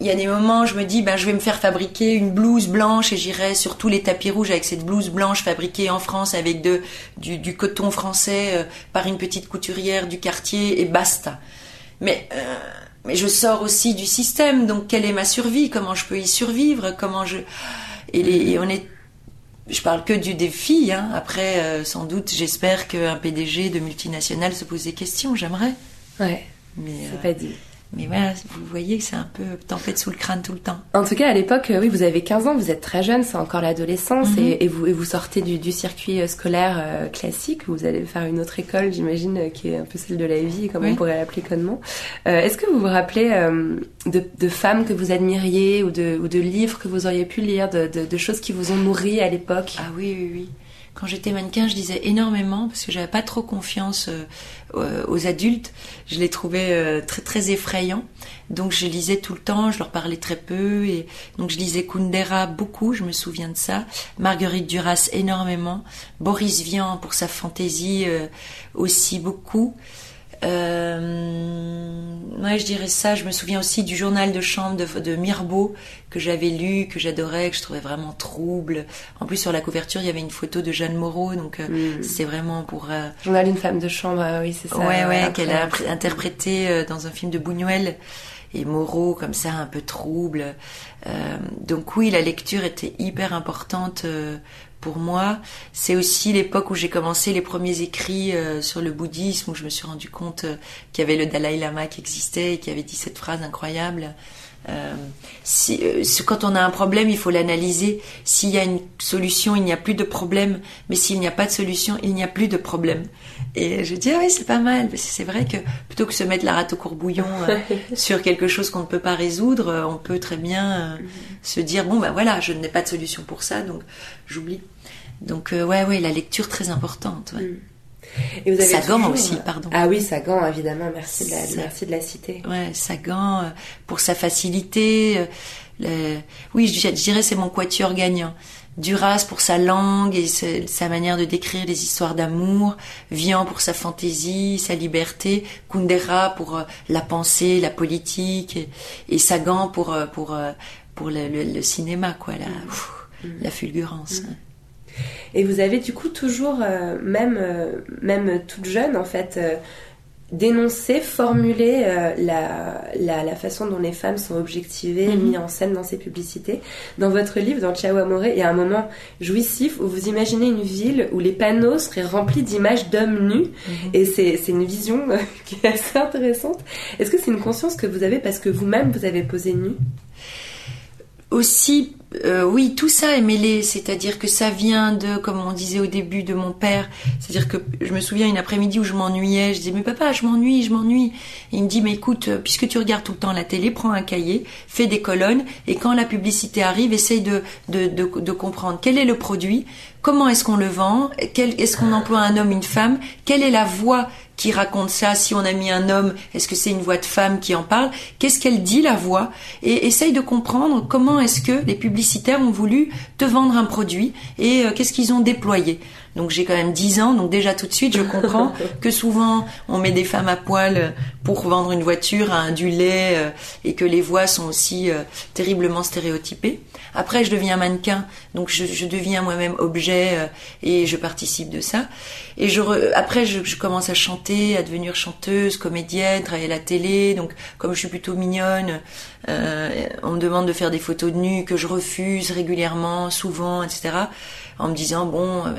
il y a des moments où je me dis ben je vais me faire fabriquer une blouse blanche et j'irai sur tous les tapis rouges avec cette blouse blanche fabriquée en France avec de du, du coton français euh, par une petite couturière du quartier et basta. Mais euh, mais je sors aussi du système donc quelle est ma survie? Comment je peux y survivre? Comment je et, les, et on est je parle que du défi. Hein. Après, euh, sans doute, j'espère qu'un PDG de multinationale se pose des questions. J'aimerais. Ouais. Mais c'est euh, pas dit. Mais voilà, vous voyez que c'est un peu tempête sous le crâne tout le temps. En tout cas, à l'époque, oui, vous avez 15 ans, vous êtes très jeune, c'est encore l'adolescence, mm -hmm. et, et, vous, et vous sortez du, du circuit scolaire euh, classique, vous allez faire une autre école, j'imagine, qui est un peu celle de la vie, comme oui. on pourrait l'appeler connement. Euh, Est-ce que vous vous rappelez euh, de, de, femmes que vous admiriez, ou de, ou de livres que vous auriez pu lire, de choses qui vous ont nourri à l'époque? Ah oui, oui, oui quand j'étais mannequin, je lisais énormément parce que j'avais pas trop confiance euh, aux adultes. Je les trouvais euh, très très effrayants. Donc je lisais tout le temps, je leur parlais très peu et donc je lisais Kundera beaucoup, je me souviens de ça. Marguerite Duras énormément, Boris Vian pour sa fantaisie euh, aussi beaucoup. Euh, ouais, je dirais ça. Je me souviens aussi du journal de chambre de, de Mirbeau que j'avais lu, que j'adorais, que je trouvais vraiment trouble. En plus, sur la couverture, il y avait une photo de Jeanne Moreau, donc euh, mm. c'est vraiment pour. Euh... Journal d'une femme de chambre, oui, c'est ça. Ouais, ouais, qu'elle a interprété dans un film de Buñuel et Moreau comme ça un peu trouble. Euh, donc oui, la lecture était hyper importante pour moi. C'est aussi l'époque où j'ai commencé les premiers écrits euh, sur le bouddhisme, où je me suis rendu compte qu'il y avait le Dalai Lama qui existait et qui avait dit cette phrase incroyable Euh, si, euh, quand on a un problème, il faut l'analyser. S'il y a une solution, il n'y a plus de problème. Mais s'il n'y a pas de solution, il n'y a plus de problème. Et je dis, ah oui, c'est pas mal. Parce que c'est vrai que plutôt que se mettre la rate au courbouillon euh, sur quelque chose qu'on ne peut pas résoudre, euh, on peut très bien euh, se dire, bon, ben voilà, je n'ai pas de solution pour ça, donc j'oublie. Donc, euh, ouais, ouais, la lecture très importante. Ouais. Et vous avez Sagan toujours- aussi, pardon. Ah oui, Sagan, évidemment. Merci de la, Ça- merci de la citer. Ouais, Sagan, euh, pour sa facilité. euh, le- Oui, je, je dirais c'est mon quatuor gagnant. Duras pour sa langue et sa, sa manière de décrire les histoires d'amour. Vian pour sa fantaisie, sa liberté. Kundera pour euh, la pensée, la politique. Et, et Sagan pour, pour, pour le, le- le cinéma, quoi, la, la fulgurance. Et vous avez du coup toujours, euh, même, euh, même toute jeune en fait, euh, dénoncé, formulé la, la, la façon dont les femmes sont objectivées, Mhm. mises en scène dans ces publicités. Dans votre livre, dans Ciao Amore, il y a un moment jouissif où vous imaginez une ville où les panneaux seraient remplis d'images d'hommes nus. Et c'est c'est une vision qui est assez intéressante. Est-ce que c'est une conscience que vous avez parce que vous-même vous avez posé nu? Aussi, euh, oui, tout ça est mêlé, c'est-à-dire que ça vient de, comme on disait au début, de mon père. C'est-à-dire que je me souviens une après-midi où je m'ennuyais, je disais mais papa, je m'ennuie, je m'ennuie. Il me dit mais écoute, euh, puisque tu regardes tout le temps la télé, prends un cahier, fais des colonnes et quand la publicité arrive, essaye de, de, de comprendre quel est le produit, comment est-ce qu'on le vend, quel, est-ce qu'on emploie un homme, une femme, quelle est la voix qui raconte ça? Si on a mis un homme, est-ce que c'est une voix de femme qui en parle? Qu'est-ce qu'elle dit la voix? Et essaye de comprendre comment est-ce que les publicitaires ont voulu te vendre un produit et euh, qu'est-ce qu'ils ont déployé. Donc j'ai quand même 10 ans, donc déjà tout de suite je comprends que souvent on met des femmes à poil euh, pour vendre une voiture à un du lait euh, et que les voix sont aussi euh, terriblement stéréotypées. Après je deviens mannequin, donc je, je deviens moi-même objet euh, et je participe de ça. Et je re- après je, je commence à chanter, à devenir chanteuse, comédienne, travailler à la télé. Donc comme je suis plutôt mignonne, euh, on me demande de faire des photos de nu que je refuse régulièrement, souvent, etc. En me disant bon, euh,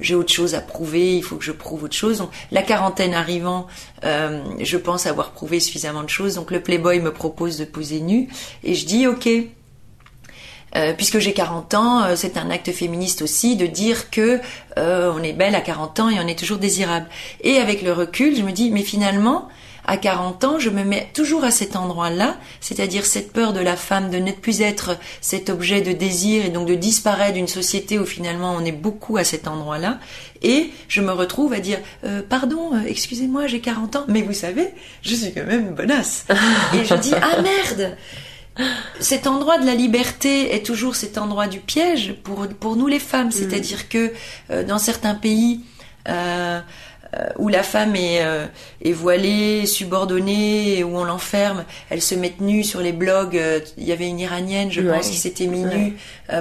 j'ai autre chose à prouver, il faut que je prouve autre chose. Donc la quarantaine arrivant, euh, je pense avoir prouvé suffisamment de choses. Donc le Playboy me propose de poser nu et je dis ok. Euh, puisque j'ai 40 ans, euh, c'est un acte féministe aussi de dire que euh, on est belle à 40 ans et on est toujours désirable. Et avec le recul, je me dis mais finalement, à 40 ans, je me mets toujours à cet endroit-là, c'est-à-dire cette peur de la femme de ne plus être cet objet de désir et donc de disparaître d'une société où finalement on est beaucoup à cet endroit-là. Et je me retrouve à dire euh, pardon, euh, excusez-moi, j'ai 40 ans, mais vous savez, je suis quand même bonasse. et je dis ah merde. Cet endroit de la liberté est toujours cet endroit du piège pour, pour nous les femmes. C'est-à-dire que euh, dans certains pays euh, euh, où la femme est, est voilée, subordonnée, où on l'enferme, elle se met nue sur les blogs. Il y avait une Iranienne, je Ouais. pense, qui s'était mis Ouais. nue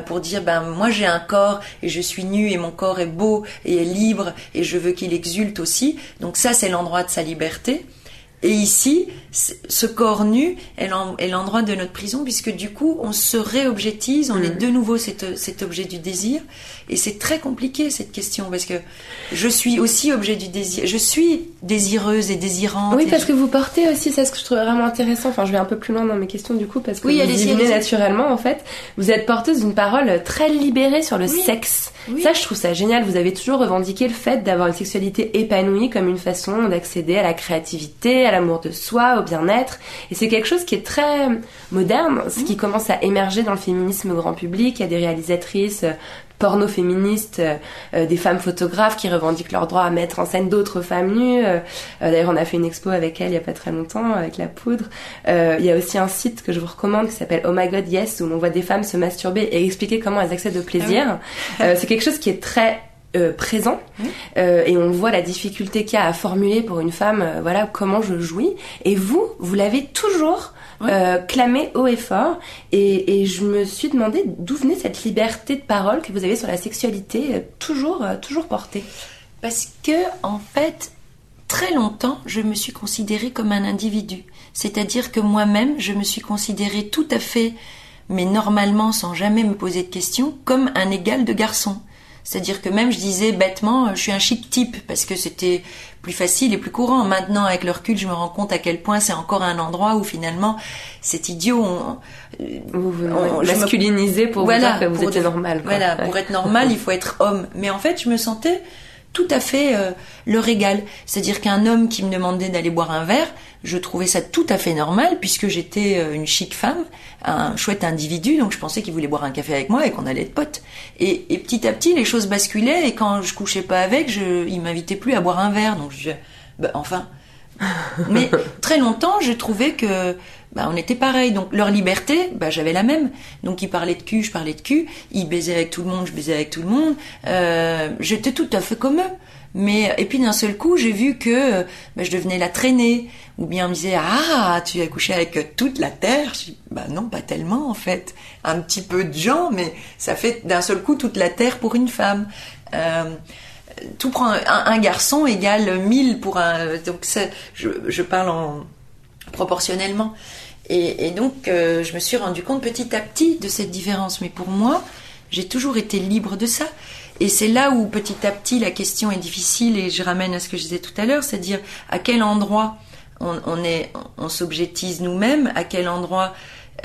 pour dire ben moi j'ai un corps et je suis nue et mon corps est beau et est libre et je veux qu'il exulte aussi. Donc ça c'est l'endroit de sa liberté. Et ici, ce corps nu est l'en- est l'endroit de notre prison, puisque du coup, on se réobjectise, on est de nouveau cet, cet objet du désir. Et c'est très compliqué, cette question, parce que je suis aussi objet du désir. Je suis désireuse et désirante. Oui, parce je- que vous portez aussi, c'est ce que je trouve vraiment intéressant. Enfin, je vais un peu plus loin dans mes questions du coup, parce que Oui, vous allez-y. naturellement en fait. Vous êtes porteuse d'une parole très libérée sur le Oui. sexe. Oui. Ça, je trouve ça génial. Vous avez toujours revendiqué le fait d'avoir une sexualité épanouie comme une façon d'accéder à la créativité, à l'amour de soi, au bien-être. Et c'est quelque chose qui est très moderne, ce qui commence à émerger dans le féminisme grand public. Il y a des réalisatrices euh, porno-féministes, euh, euh, des femmes photographes qui revendiquent leur droit à mettre en scène d'autres femmes nues. Euh, D'ailleurs, on a fait une expo avec elle il y a pas très longtemps, avec la poudre. Euh, il y a aussi un site que je vous recommande qui s'appelle Oh My God Yes, où on voit des femmes se masturber et expliquer comment elles accèdent au plaisir. Euh, c'est quelque chose qui est très euh, présent. Euh, et on voit la difficulté qu'il y a à formuler pour une femme euh, voilà comment je jouis. Et vous vous l'avez toujours clamé haut et fort. Et, et je me suis demandé d'où venait cette liberté de parole que vous avez sur la sexualité toujours toujours portée. Parce que, en fait, très longtemps, je me suis considérée comme un individu. C'est-à-dire que moi-même, je me suis considérée tout à fait, mais normalement, sans jamais me poser de questions, comme un égal de garçon. C'est-à-dire que même je disais bêtement, je suis un chic type parce que c'était plus facile et plus courant. Maintenant, avec le recul, je me rends compte à quel point c'est encore un endroit où finalement c'est idiot. On, vous vous masculinisez pour vous dire que vous étiez normal. Quoi. Voilà, pour être normal, il faut être homme. Mais en fait, je me sentais tout à fait euh, le régal. C'est-à-dire qu'un homme qui me demandait d'aller boire un verre, je trouvais ça tout à fait normal puisque j'étais euh, une chic femme, un chouette individu, donc je pensais qu'il voulait boire un café avec moi et qu'on allait être potes. Et, petit à petit, les choses basculaient et quand je couchais pas avec, je, il m'invitait plus à boire un verre. Donc je, bah, enfin. Mais très longtemps, je trouvais que bah, on était pareil. Donc leur liberté, bah, j'avais la même. Donc ils parlaient de cul, je parlais de cul. Ils baisaient avec tout le monde, je baisais avec tout le monde. Euh, j'étais tout à fait comme eux. Mais et puis d'un seul coup, j'ai vu que bah, je devenais la traînée. Ou bien on me disait ah tu as couché avec toute la terre. Je dis bah non pas tellement en fait. Un petit peu de gens, mais ça fait d'un seul coup toute la terre pour une femme. Euh, tout prend un, garçon égale mille pour un. Donc je, je parle en proportionnellement. Et, donc, euh, je me suis rendu compte petit à petit de cette différence. Mais pour moi, j'ai toujours été libre de ça. Et c'est là où petit à petit la question est difficile et je ramène à ce que je disais tout à l'heure, c'est-à-dire à quel endroit on, est, on s'objectise nous-mêmes, à quel endroit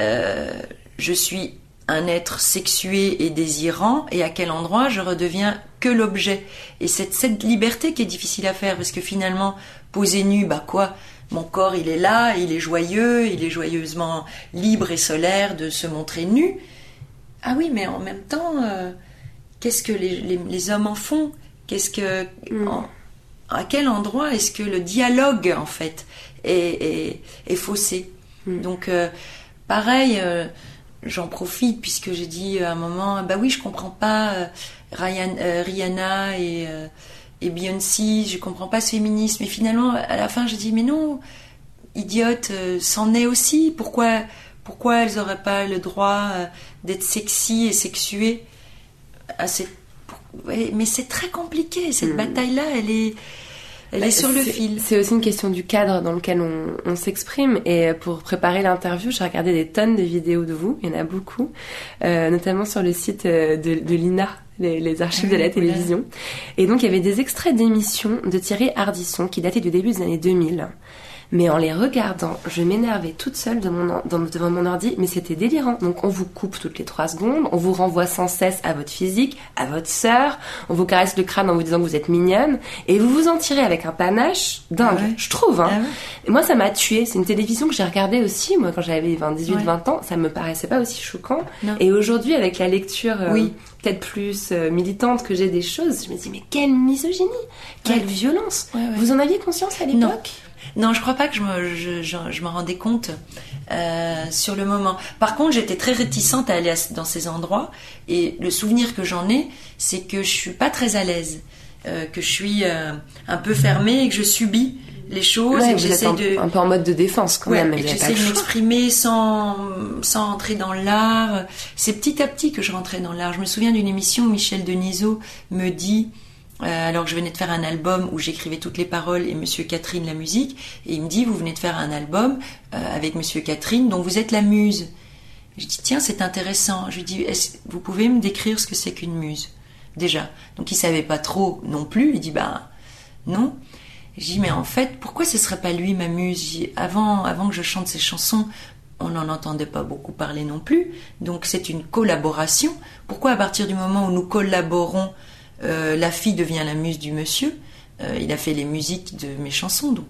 euh, je suis un être sexué et désirant et à quel endroit je redeviens que l'objet. Et c'est cette liberté qui est difficile à faire parce que finalement, poser nu, bah quoi? Mon corps, il est là, il est joyeux, il est joyeusement libre et solaire de se montrer nu. Ah oui, mais en même temps, euh, qu'est-ce que les, hommes en font? Qu'est-ce que, mm. à quel endroit est-ce que le dialogue en fait est, faussé? Mm. Donc, euh, pareil, euh, j'en profite puisque j'ai dit à un moment, bah oui, je comprends pas Rihanna et et Beyoncé, je comprends pas ce féminisme. Et finalement, à la fin, je dis mais non, idiote, euh, c'en est aussi. Pourquoi, pourquoi elles n'auraient pas le droit euh, d'être sexy et sexuées Mais c'est très compliqué. Cette hmm. bataille-là, elle est, elle est bah, sur le fil. C'est aussi une question du cadre dans lequel on, s'exprime. Et pour préparer l'interview, j'ai regardé des tonnes de vidéos de vous. Il y en a beaucoup, euh, notamment sur le site de, de l'INA les, archives de la télévision. Et donc il y avait des extraits d'émissions de Thierry Hardisson qui dataient du début des années 2000. Mais en les regardant, je m'énervais toute seule devant mon ordi, mais c'était délirant. Donc on vous coupe toutes les trois secondes, on vous renvoie sans cesse à votre physique, à votre sœur, on vous caresse le crâne en vous disant que vous êtes mignonne, et vous vous en tirez avec un panache dingue, ah je trouve. Hein. Ah et moi ça m'a tué. C'est une télévision que j'ai regardée aussi, moi quand j'avais 18-20 ans, ça me paraissait pas aussi choquant. Et aujourd'hui avec la lecture... Euh, oui peut-être plus euh, militante que j'ai des choses, je me dis mais quelle misogynie, quelle violence. Vous en aviez conscience à l'époque? Non, je crois pas que je me, je, je, m'en rendais compte euh, sur le moment. Par contre, j'étais très réticente à aller dans ces endroits. Et le souvenir que j'en ai, c'est que je suis pas très à l'aise, euh, que je suis euh, un peu fermée et que je subis les choses et que j'essaie de un peu en mode de défense quand même. Et que j'essaie de m'exprimer sans sans entrer dans l'art. C'est petit à petit que je rentrais dans l'art. Je me souviens d'une émission où Michel Denisot me dit euh, alors que je venais de faire un album où j'écrivais toutes les paroles et Monsieur Catherine la musique, et il me dit vous venez de faire un album euh, avec Monsieur Catherine dont vous êtes la muse. Je dis tiens c'est intéressant. Je lui dis vous pouvez me décrire ce que c'est qu'une muse? Déjà. Donc il savait pas trop non plus. Il dit bah non. Je dis mais en fait pourquoi ce serait pas lui ma muse? Avant avant que je chante ces chansons on n'en entendait pas beaucoup parler non plus. Donc c'est une collaboration. Pourquoi à partir du moment où nous collaborons euh, la fille devient la muse du monsieur. Euh, il a fait les musiques de mes chansons, donc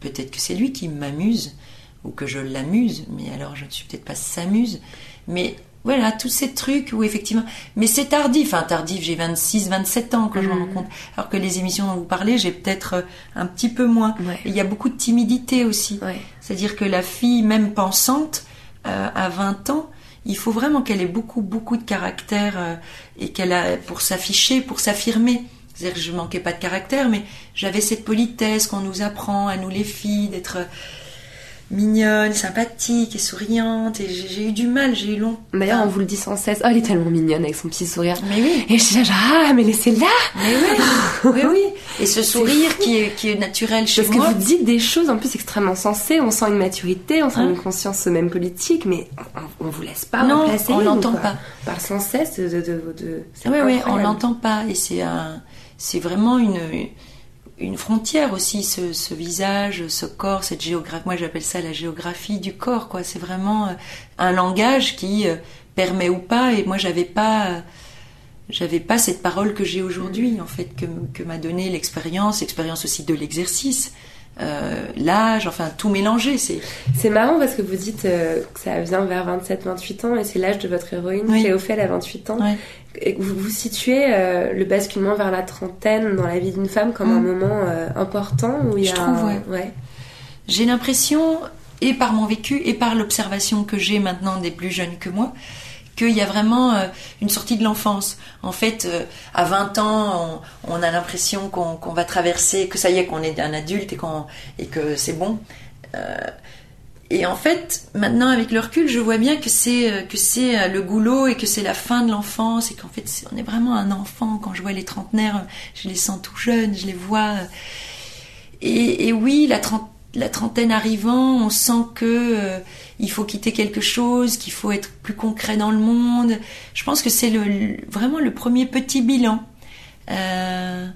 peut-être que c'est lui qui m'amuse ou que je l'amuse, mais alors je ne suis peut-être pas sa muse. Mais voilà, tous ces trucs où effectivement. Mais c'est tardif, enfin tardif, j'ai 26, 27 ans quand je me rends mmh. compte. Alors que les émissions dont vous parlez, j'ai peut-être euh, un petit peu moins. il y a beaucoup de timidité aussi. C'est-à-dire que la fille, même pensante, à 20 ans, il faut vraiment qu'elle ait beaucoup, beaucoup de caractère euh, et qu'elle a pour s'afficher, pour s'affirmer. C'est-à-dire que je manquais pas de caractère, mais j'avais cette politesse qu'on nous apprend à nous les filles d'être mignonne, sympathique et souriante. Et j'ai eu du mal, j'ai eu long. D'ailleurs, on vous le dit sans cesse. Oh, elle est tellement mignonne avec son petit sourire. Mais oui. Et je suis là, ah, mais laissez-la. Mais oui. oui, oui. Et ce sourire qui est, qui est naturel chez Parce moi. que vous dites des choses en plus extrêmement sensées, on sent une maturité, on sent Hein une conscience même politique, mais on, on vous laisse pas Non, remplacer on l'entend pas. On parle sans cesse de... de, de, Oui, oui, on l'entend pas. Et c'est un, c'est vraiment une, une frontière aussi, ce, visage, ce corps, cette géographie. Moi, j'appelle ça la géographie du corps, quoi. C'est vraiment euh, un langage qui euh, permet ou pas. Et moi, j'avais pas, euh, j'avais pas cette parole que j'ai aujourd'hui, en fait, que, m'a donné l'expérience, l'expérience aussi de l'exercice. Euh, l'âge, enfin tout mélangé, c'est C'est marrant parce que vous dites euh, que ça vient vers 27-28 ans et c'est l'âge de votre héroïne, Oui. Cléophée, elle a 28 ans. ouais. Et vous, vous situez euh, le basculement vers la trentaine dans la vie d'une femme comme un Mm. moment important où il y Je a trouve, un- ouais. J'ai l'impression, et par mon vécu, et par l'observation que j'ai maintenant des plus jeunes que moi, qu'il y a vraiment euh, une sortie de l'enfance. En fait, euh, à 20 ans, on, a l'impression qu'on va traverser, que ça y est, qu'on est un adulte et, et que c'est bon. Euh, et en fait, maintenant, avec le recul, je vois bien que c'est que c'est le goulot et que c'est la fin de l'enfance et qu'en fait, on est vraiment un enfant. Quand je vois les trentenaires, je les sens tout jeunes, je les vois. et, et oui, la, la trentaine arrivant, on sent que il faut quitter quelque chose, qu'il faut être plus concret dans le monde. Je pense que c'est le, le- vraiment le premier petit bilan. Euh,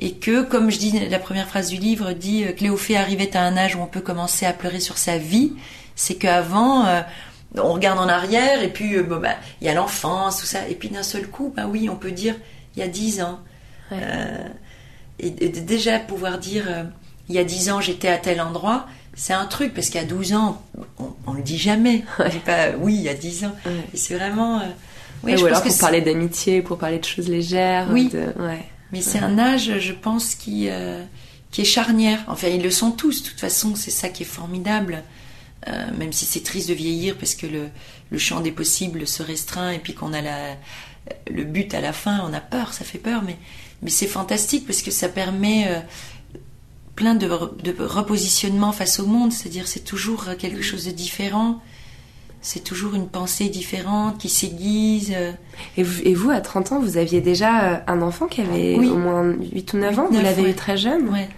et que, comme je dis, la première phrase du livre dit euh, Cléophée arrivait à un âge où on peut commencer à pleurer sur sa vie. C'est qu'avant, euh, on regarde en arrière et puis euh, bon, bah, il y a l'enfance, tout ça. Et puis d'un seul coup, bah oui, on peut dire il y a dix ans. Ouais. Euh, et, déjà pouvoir dire il y a 10 ans j'étais à tel endroit, c'est un truc parce qu'à 12 ans on, on le dit jamais. Pas oui il y a 10 ans. Ouais. C'est vraiment. euh, oui, ou alors pour parler d'amitié, pour parler de choses légères. Oui. de- ouais. Mais c'est un âge, je pense, qui, euh, qui est charnière. Enfin, ils le sont tous. De toute façon, c'est ça qui est formidable. Euh, même si c'est triste de vieillir parce que le, le champ des possibles se restreint et puis qu'on a la, le but à la fin, on a peur, ça fait peur. Mais, mais c'est fantastique parce que ça permet euh, plein de, de repositionnement face au monde. C'est-à-dire, c'est toujours quelque chose de différent. C'est toujours une pensée différente qui s'aiguise. euh, Et vous, et vous, à 30 ans, vous aviez déjà euh, un enfant qui avait Oui. au moins 8 ou 9 ans? Huit, Vous l'avez ouais. eu très jeune? ouais.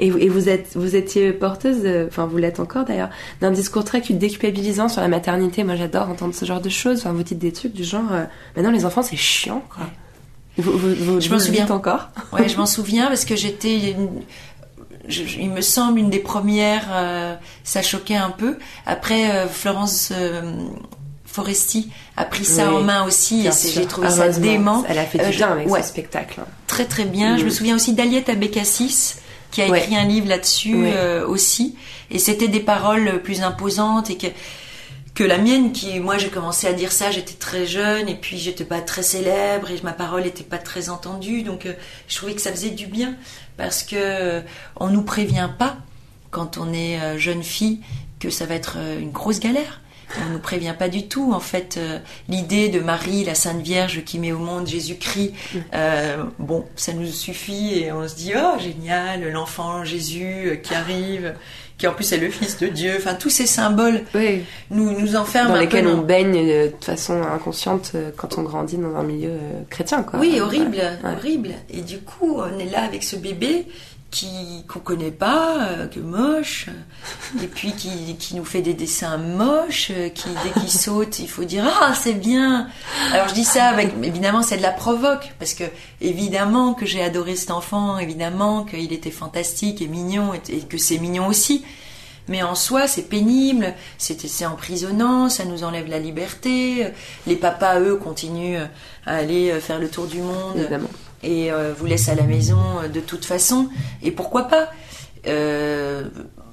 Et, vous- et vous, êtes, vous étiez porteuse, de- enfin vous l'êtes encore d'ailleurs, d'un discours très déculpabilisant sur la maternité. Moi j'adore entendre ce genre de choses. Enfin, vous dites des trucs du genre, euh, maintenant les enfants c'est chiant quoi. Vous, vous, vous, Je m'en souviens. encore? Ouais, je m'en souviens parce que j'étais, je- je- il me semble, une des premières. euh, ça choquait un peu. Après, euh, Florence euh, Foresti a pris ça Oui, en main aussi et j'ai trouvé ça dément. Elle a fait du Euh, bien avec ouais. ce spectacle. Très très bien. Je Mm. me souviens aussi d'Aliette Abécassis qui a Ouais. écrit un livre là-dessus Ouais. euh, aussi. Et c'était des paroles plus imposantes et que que la mienne qui moi j'ai commencé à dire ça j'étais très jeune et puis j'étais pas très célèbre et ma parole était pas très entendue donc euh, je trouvais que ça faisait du bien parce que euh, on nous prévient pas quand on est euh, jeune fille que ça va être euh, une grosse galère on nous prévient pas du tout en fait euh, l'idée de Marie la Sainte Vierge qui met au monde Jésus-Christ euh, bon ça nous suffit et on se dit oh génial l'enfant Jésus euh, qui arrive qui en plus est le fils de Dieu enfin tous ces symboles Oui. nous nous enferment Dans lesquels on baigne euh, de façon inconsciente euh, quand on grandit dans un milieu chrétien quoi. Oui, horrible, Ouais. horrible. Et du coup, on est là avec ce bébé qui qu'on connaît pas, euh, que moche, euh, et puis qui, qui nous fait des dessins moches, euh, qui dès qu'il saute, il faut dire ah c'est bien. Alors je dis ça avec évidemment c'est de la provoque parce que évidemment que j'ai adoré cet enfant, évidemment qu'il était fantastique et mignon et, et que c'est mignon aussi. Mais en soi, c'est pénible, c'est c'est emprisonnant, ça nous enlève la liberté. Les papas, eux, continuent à aller faire le tour du monde Évidemment. Et euh, vous laissent à la maison euh, de toute façon. Et pourquoi pas? Euh,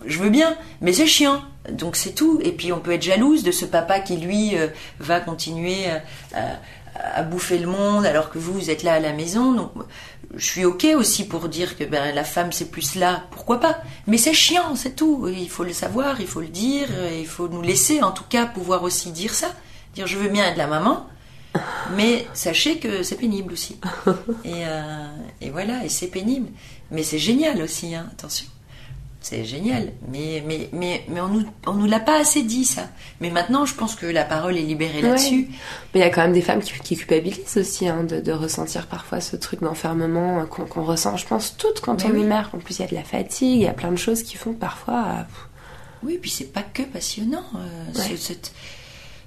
Je veux bien, mais c'est chiant. Donc c'est tout. Et puis on peut être jalouse de ce papa qui, lui, euh, va continuer à, à- à bouffer le monde alors que vous, vous êtes là à la maison. Donc je suis ok aussi pour dire que ben, la femme c'est plus là, pourquoi pas? Mais c'est chiant, c'est tout. Il faut le savoir, il faut le dire, il faut nous laisser en tout cas pouvoir aussi dire ça. Dire je veux bien être la maman, mais sachez que c'est pénible aussi. Et, euh, et voilà, et c'est pénible. Mais c'est génial aussi, hein, attention. c'est génial. Mais, mais, mais, mais on nous, on nous l'a pas assez dit, ça. Mais maintenant, je pense que la parole est libérée là-dessus. Mais il y a quand même des femmes qui, qui culpabilisent aussi hein, de, de, ressentir parfois ce truc d'enfermement euh, qu'on ressent, je pense, toutes quand on est mère. En plus, il y a de la fatigue, il y a plein de choses qui font parfois. Euh, oui, puis c'est pas que passionnant. Euh, cette,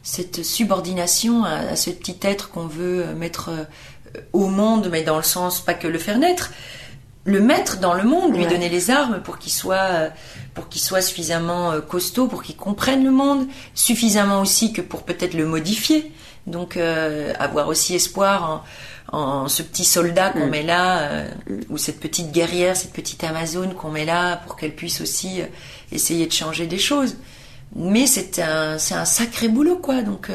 cette, subordination à, à, ce petit être qu'on veut mettre au monde, mais dans le sens pas que le faire naître le mettre dans le monde, lui donner les armes pour qu'il soit, pour qu'il soit suffisamment euh, costaud, pour qu'il comprenne le monde, suffisamment aussi que pour peut-être le modifier. Donc euh, avoir aussi espoir en, ce petit soldat qu'on mm. met là, euh, ou cette petite guerrière, cette petite Amazone qu'on met là pour qu'elle puisse aussi essayer de changer des choses. Mais c'est un, c'est un sacré boulot quoi. Donc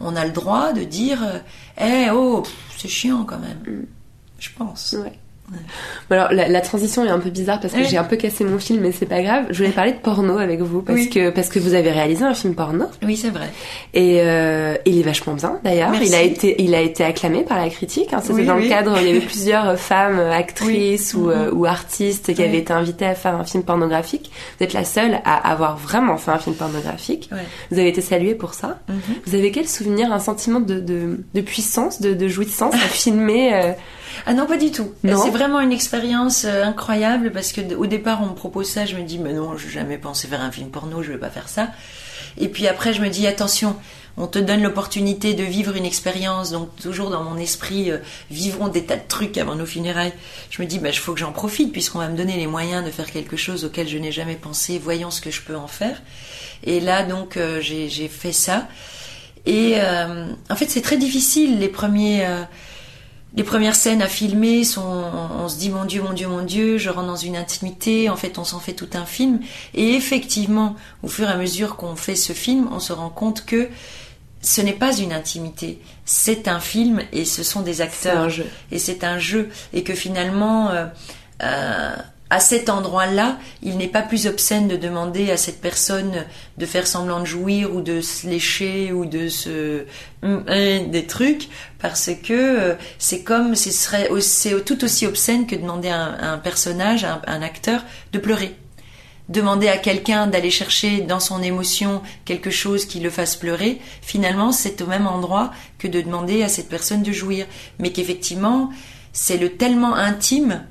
on a le droit de dire, eh oh, c'est chiant quand même. Mm. Je pense. Alors la, transition est un peu bizarre parce que j'ai un peu cassé mon film, mais c'est pas grave. Je voulais parler de porno avec vous parce que parce que vous avez réalisé un film porno. Oui, c'est vrai. Et euh, il est vachement bien d'ailleurs. Il a été il a été acclamé par la critique. Hein. C'était dans le cadre. Il y avait plusieurs femmes actrices ou, euh, ou artistes qui avaient été invitées à faire un film pornographique. Vous êtes la seule à avoir vraiment fait un film pornographique. Vous avez été saluée pour ça. Mhm. Vous avez quel souvenir, un sentiment de, de, de puissance, de, de jouissance à filmer euh, ah non, pas du tout. C'est vraiment une expérience euh, incroyable parce que au départ on me propose ça, je me dis mais non, je n'ai jamais pensé faire un film porno, je vais pas faire ça. Et puis après je me dis attention, on te donne l'opportunité de vivre une expérience, donc toujours dans mon esprit, euh, vivrons des tas de trucs avant nos funérailles. Je me dis, bah, il faut que j'en profite puisqu'on va me donner les moyens de faire quelque chose auquel je n'ai jamais pensé, voyons ce que je peux en faire. Et là, donc, euh, j'ai fait ça. Et en fait, c'est très difficile les premiers les premières scènes à filmer sont, on, se dit mon Dieu, mon Dieu, mon Dieu, je rentre dans une intimité. En fait, on s'en fait tout un film. Et effectivement, au fur et à mesure qu'on fait ce film, on se rend compte que ce n'est pas une intimité, c'est un film et ce sont des acteurs. Et c'est un jeu. Et que finalement, euh, euh, à cet endroit-là, il n'est pas plus obscène de demander à cette personne de faire semblant de jouir ou de se lécher ou de se hum, hein, des trucs parce que euh, c'est comme ce serait c'est tout aussi obscène que demander à un, personnage, à un, acteur de pleurer. Demander à quelqu'un d'aller chercher dans son émotion quelque chose qui le fasse pleurer, finalement, c'est au même endroit que de demander à cette personne de jouir, mais qu'effectivement, c'est le tellement intime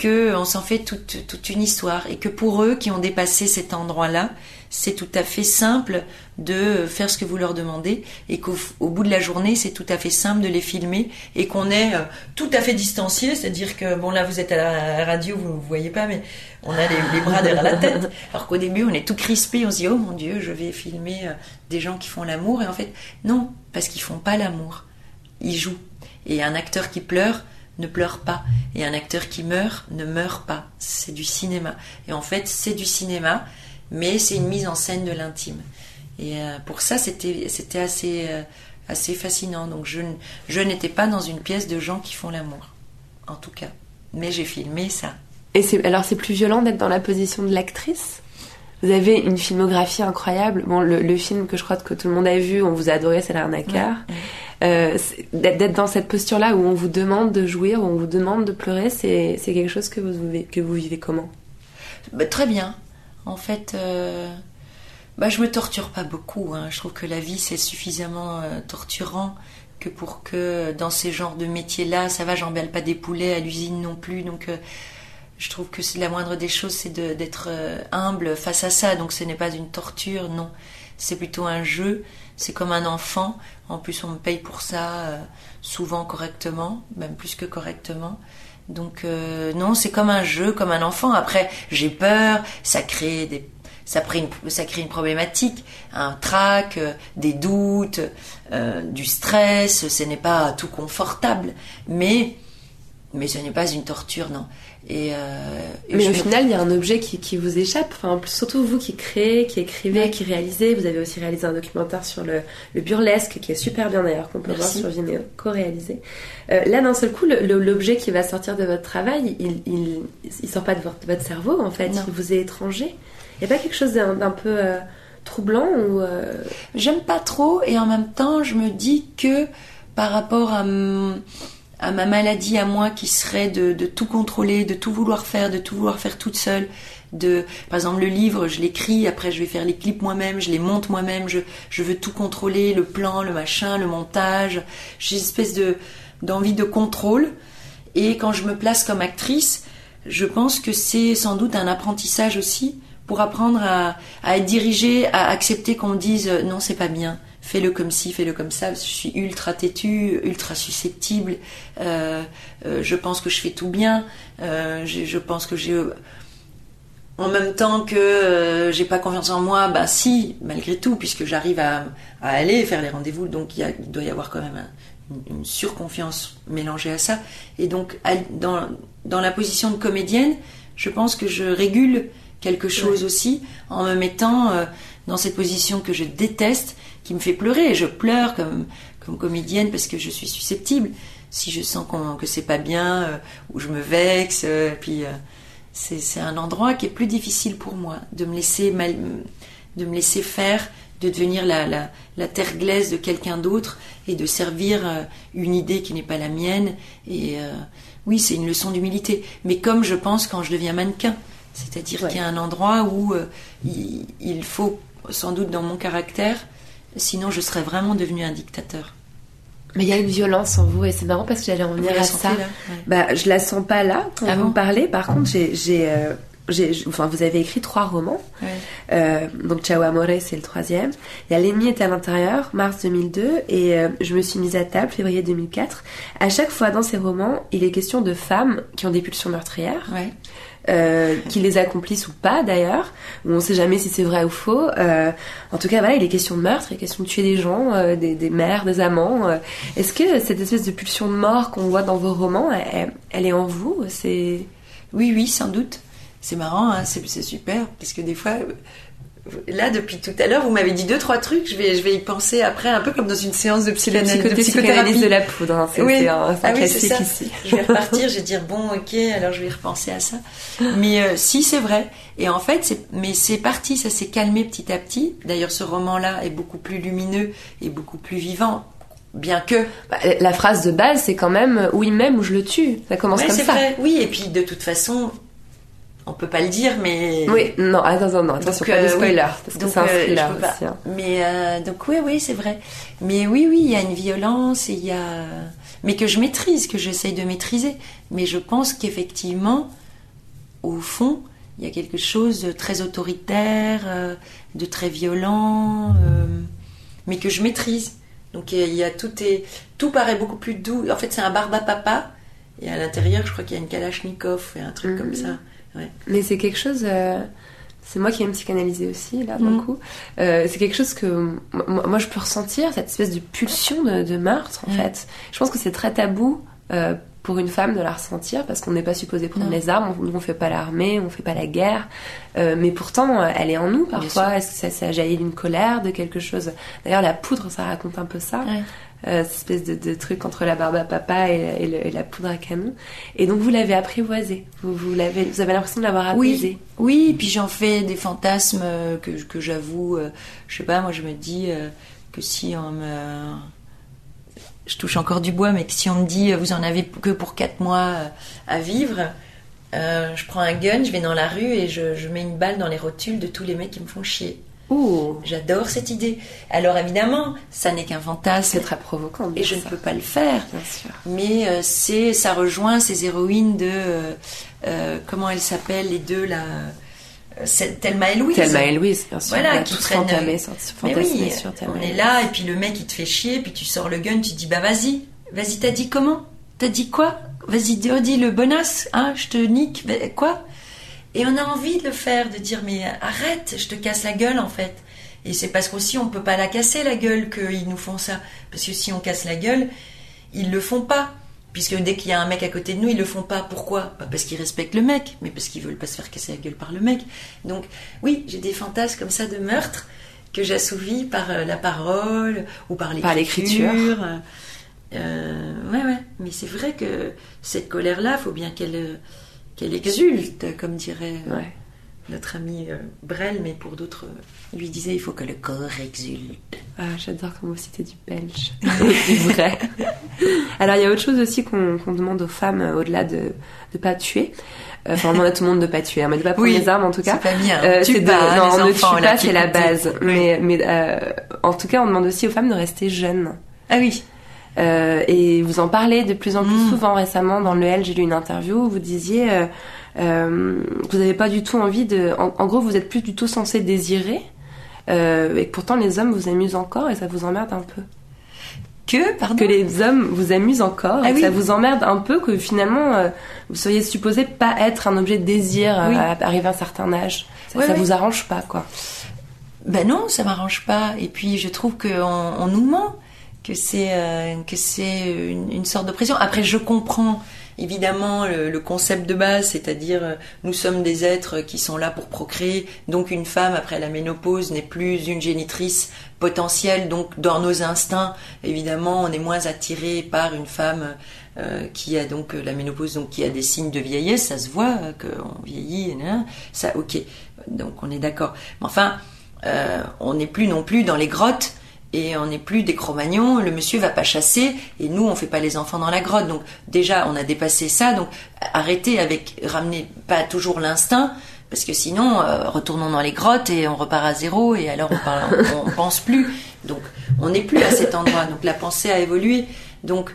qu'on s'en fait toute, toute, une histoire et que pour eux qui ont dépassé cet endroit-là, c'est tout à fait simple de faire ce que vous leur demandez et qu'au bout de la journée, c'est tout à fait simple de les filmer et qu'on est euh, tout à fait distancié, c'est-à-dire que bon là vous êtes à la radio, vous ne voyez pas, mais on a les, bras derrière la tête, alors qu'au début on est tout crispé, on se dit oh mon Dieu, je vais filmer euh, des gens qui font l'amour et en fait non, parce qu'ils font pas l'amour, ils jouent. Et un acteur qui pleure ne pleure pas. Et un acteur qui meurt ne meurt pas. C'est du cinéma. Et en fait, c'est du cinéma, mais c'est une mise en scène de l'intime. Et euh, pour ça, c'était, assez, euh, assez fascinant. Donc je, je n'étais pas dans une pièce de gens qui font l'amour, en tout cas. Mais j'ai filmé ça. Et alors c'est plus violent d'être dans la position de l'actrice? Vous avez une filmographie incroyable. Bon, le, film que je crois que tout le monde a vu, on vous a adoré, c'est l'arnaqueur. Euh, d'être dans cette posture-là où on vous demande de jouir, où on vous demande de pleurer, c'est quelque chose que vous, vivez, que vous vivez comment? Bah, Très bien. En fait, euh, bah, je me torture pas beaucoup. Hein. Je trouve que la vie, c'est suffisamment euh, torturant que pour que dans ces genres de métiers-là, ça va, j'embelle pas des poulets à l'usine non plus. Donc, euh, je trouve que c'est la moindre des choses, c'est d'être humble face à ça. Donc, ce n'est pas une torture, non. C'est plutôt un jeu. C'est comme un enfant. En plus, on me paye pour ça euh, souvent correctement, même plus que correctement. Donc euh, non, c'est comme un jeu, comme un enfant. Après, j'ai peur, ça crée des ça, une, ça crée une problématique, un trac, euh, des doutes, du stress. Ce n'est pas tout confortable, mais mais ce n'est pas une torture, non. Et, euh, mais au final, il y a un objet qui, qui vous échappe. Enfin, surtout vous qui créez, qui écrivez, qui réalisez. Vous avez aussi réalisé un documentaire sur le, le burlesque qui est super bien d'ailleurs, qu'on peut voir sur Vimeo, co-réalisé. Euh, là, d'un seul coup, l'objet qui va sortir de votre travail, il, il, il sort pas de votre, votre cerveau en fait. Il vous est étranger. Il n'y a pas quelque chose d'un peu euh, troublant ou J'aime pas trop et en même temps, je me dis que par rapport à à ma maladie à moi qui serait de, de tout contrôler, de tout vouloir faire, de tout vouloir faire toute seule. De, par exemple, le livre, je l'écris, après je vais faire les clips moi-même, je les monte moi-même, je, je veux tout contrôler, le plan, le machin, le montage. J'ai une espèce de d'envie de contrôle. Et quand je me place comme actrice, je pense que c'est sans doute un apprentissage aussi pour apprendre à, à être dirigée, à accepter qu'on me dise euh, non, c'est pas bien, fais-le comme ci, fais-le comme ça. Je suis ultra têtue, ultra susceptible. Euh, euh, je pense que je fais tout bien. Euh, je, je pense que j'ai. En même temps que j'ai pas confiance en moi, bah si, malgré tout, puisque j'arrive à, à aller faire les rendez-vous, donc il, y a- il doit y avoir quand même un- une, une surconfiance mélangée à ça. Et donc, à- dans, dans la position de comédienne, je pense que je régule quelque chose aussi en me mettant dans cette position que je déteste, qui me fait pleurer. Je pleure comme, comme comédienne parce que je suis susceptible. Si je sens qu'on- que c'est pas bien, euh, ou je me vexe, euh, puis euh, c'est c'est un endroit qui est plus difficile pour moi de me laisser mal, de me laisser faire, de devenir la, la, la terre glaise de quelqu'un d'autre et de servir euh, une idée qui n'est pas la mienne. Et oui, c'est une leçon d'humilité. Mais comme je pense quand je deviens mannequin, c'est-à-dire Ouais. qu'il y a un endroit où il, il faut, sans doute dans mon caractère, sinon je serais vraiment devenu un dictateur. Mais il y a une violence en vous et c'est marrant parce que j'allais en venir à ça. là? Ouais. Bah, je la sens pas là quand Ah vous bon me parlez. Par contre, j'ai, j'ai, euh, enfin, vous avez écrit trois romans. Ouais. Euh, donc Ciao Amore, c'est le troisième. Il y a L'ennemi est à l'intérieur, mars 2002, et euh, je me suis mise à table, février 2004. À chaque fois dans ces romans, il est question de femmes qui ont des pulsions meurtrières, Ouais. Euh, qui les accomplissent ou pas d'ailleurs, on sait jamais si c'est vrai ou faux. Euh, en tout cas, voilà, il est question de meurtre, il est question de tuer des gens, euh, des, des mères, des amants. euh. Est-ce que cette espèce de pulsion de mort qu'on voit dans vos romans, elle, elle est en vous? C'est Oui, oui, sans doute. C'est marrant, hein, c'est super, parce que des fois, là, depuis tout à l'heure, vous m'avez dit deux, trois trucs, je vais, je vais y penser après, un peu comme dans une séance de, psychanalyse, de psychothé- psychothérapie. de la poudre. hein. C'est Oui. un, Ah oui, c'est classique ça. ici. Je vais repartir, je vais dire bon, ok, alors je vais repenser à ça. Mais euh, si, c'est vrai. Et en fait, c'est, mais c'est parti, ça s'est calmé petit à petit. D'ailleurs, ce roman-là est beaucoup plus lumineux et beaucoup plus vivant, bien que. Bah, la phrase de base, c'est quand même oui même ou je le tue. Ça commence Ouais, comme c'est ça. vrai. Oui, et puis de toute façon, on peut pas le dire, mais. Oui, non, attends, attends, non, attention, Donc, pas de euh, spoiler, oui. parce que Donc, c'est un euh, thriller aussi. hein. Mais euh, donc oui, oui, c'est vrai. Mais oui, oui, il y a une violence il y a, mais que je maîtrise, que j'essaye de maîtriser. Mais je pense qu'effectivement, au fond, il y a quelque chose de très autoritaire, de très violent, euh, mais que je maîtrise. Donc il y a, tout est, tout paraît beaucoup plus doux. En fait, c'est un barba papa. Et à l'intérieur, je crois qu'il y a une kalachnikov et un truc Mhm. comme ça. Ouais. Mais c'est quelque chose. euh, c'est moi qui aime psychanalyser aussi, là, Mhm. beaucoup. Euh, c'est quelque chose que moi, je peux ressentir, cette espèce de pulsion de, de meurtre, en Mhm. fait. Je pense que c'est très tabou euh, pour une femme de la ressentir, parce qu'on n'est pas supposé prendre Non. les armes, on ne fait pas l'armée, on fait pas la guerre. Euh, mais pourtant, elle est en nous parfois. Est-ce que ça, ça jaillit d'une colère, de quelque chose? D'ailleurs, la poudre, ça raconte un peu ça. Ouais. Euh, cette espèce de, de truc entre la barbe à papa et, et le- et la poudre à canon. Et donc vous l'avez apprivoisé. Vous, vous, l'avez, vous avez l'impression de l'avoir apaisé. Oui, oui, puis j'en fais des fantasmes euh, que, que j'avoue, euh, je sais pas, moi je me dis euh, que si on me... Je touche encore du bois, mais que si on me dit vous en avez que pour 4 mois à vivre, je prends un gun, je vais dans la rue et je, je mets une balle dans les rotules de tous les mecs qui me font chier. Ouh, J'adore cette idée. Alors évidemment, ça n'est qu'un fantasme c'est très provocant. et je ne peux pas le faire. Bien sûr. Mais euh, c'est, ça rejoint ces héroïnes de euh, euh, comment elles s'appellent les deux là, Thelma et Louise. Thelma et Louise, bien sûr. Voilà, qui sorti- Mais oui, sur on est là et puis le mec il te fait chier, puis tu sors le gun, tu dis bah vas-y, vas-y t'as dit comment? T'as dit quoi? Vas-y dis dis le bonasse, hein, je te nique, bah, quoi? Et on a envie de le faire, de dire mais arrête, je te casse la gueule en fait. Et c'est parce qu'aussi on peut pas la casser la gueule qu'ils nous font ça. Parce que si on casse la gueule, ils le font pas. Puisque dès qu'il y a un mec à côté de nous, ils le font pas. Pourquoi? Pas parce qu'ils respectent le mec, mais parce qu'ils veulent pas se faire casser la gueule par le mec. Donc oui, j'ai des fantasmes comme ça de meurtre que j'assouvis par euh, la parole ou par l'écriture. Euh, ouais, ouais. Mais c'est vrai que cette colère-là, faut bien qu'elle euh, qu'elle exulte, comme dirait. euh, Ouais. notre ami euh, Brel, mais pour d'autres, euh, lui disait il faut que le corps exulte. Ah, j'adore comment c'était du belge. du vrai. Alors, il y a autre chose aussi qu'on demande aux femmes, au-delà de ne pas tuer. Enfin, on demande à tout le monde de pas tuer, hein, mais de pas prendre Oui, les armes en tout cas. c'est pas bien. Euh, Tue de- pas, non, on ne enfants, tue là, pas, c'est la base. Oui. Mais, mais euh, en tout cas, on demande aussi aux femmes de rester jeunes. Ah oui, et vous en parlez de plus en plus Mm. souvent récemment dans le L, j'ai lu une interview où vous disiez euh, euh, que vous n'avez pas du tout envie de. En, en gros, vous êtes plus du tout censé désirer, euh, et que pourtant les hommes vous amusent encore et ça vous emmerde un peu. que, pardon? Que les hommes vous amusent encore Ah et que oui. ça vous emmerde un peu que finalement euh, vous soyez supposé pas être un objet de désir euh, Oui. à arriver à un certain âge. Ça, Ouais, ça ouais. vous arrange pas quoi. Ben non, ça m'arrange pas. Et puis je trouve qu'on on nous ment, que c'est euh, que c'est une, sorte de pression. Après, je comprends évidemment le, concept de base, c'est-à-dire euh, nous sommes des êtres qui sont là pour procréer. Donc une femme après la ménopause n'est plus une génitrice potentielle. Donc dans nos instincts, évidemment, on est moins attiré par une femme. euh, qui a donc la ménopause, donc qui a des signes de vieillesse, ça se voit qu'on vieillit, hein, ça, ok, donc on est d'accord. Mais enfin, on n'est plus non plus dans les grottes et on n'est plus des cro-magnons. Le monsieur va pas chasser et nous on fait pas les enfants dans la grotte. Donc déjà on a dépassé ça. Donc arrêtez avec ramener pas toujours l'instinct parce que sinon euh, retournons dans les grottes et on repart à zéro et alors on, parle, on, on pense plus. Donc on n'est plus à cet endroit. Donc la pensée a évolué. Donc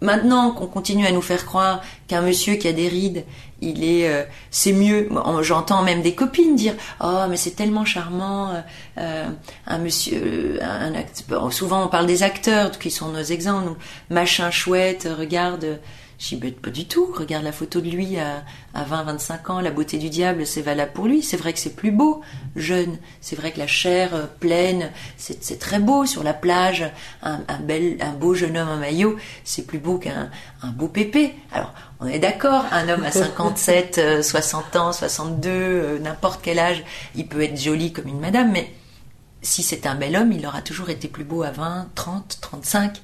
Maintenant qu'on continue à nous faire croire qu'un monsieur qui a des rides, il est, euh, c'est mieux. J'entends même des copines dire, oh mais c'est tellement charmant, euh, euh, un monsieur, un act- bon, souvent on parle des acteurs qui sont nos exemples, machin chouette, regarde. Dis, Ben, pas du tout. Regarde la photo de lui à, à 20, 25 ans. La beauté du diable, c'est valable pour lui. C'est vrai que c'est plus beau, jeune. C'est vrai que la chair euh, pleine, c'est c'est très beau sur la plage. Un, un bel, un beau jeune homme en maillot, c'est plus beau qu'un un beau pépé. Alors, on est d'accord. Un homme à 57, euh, 60 ans, 62, euh, n'importe quel âge, il peut être joli comme une madame, mais si c'est un bel homme, il aura toujours été plus beau à 20, 30, 35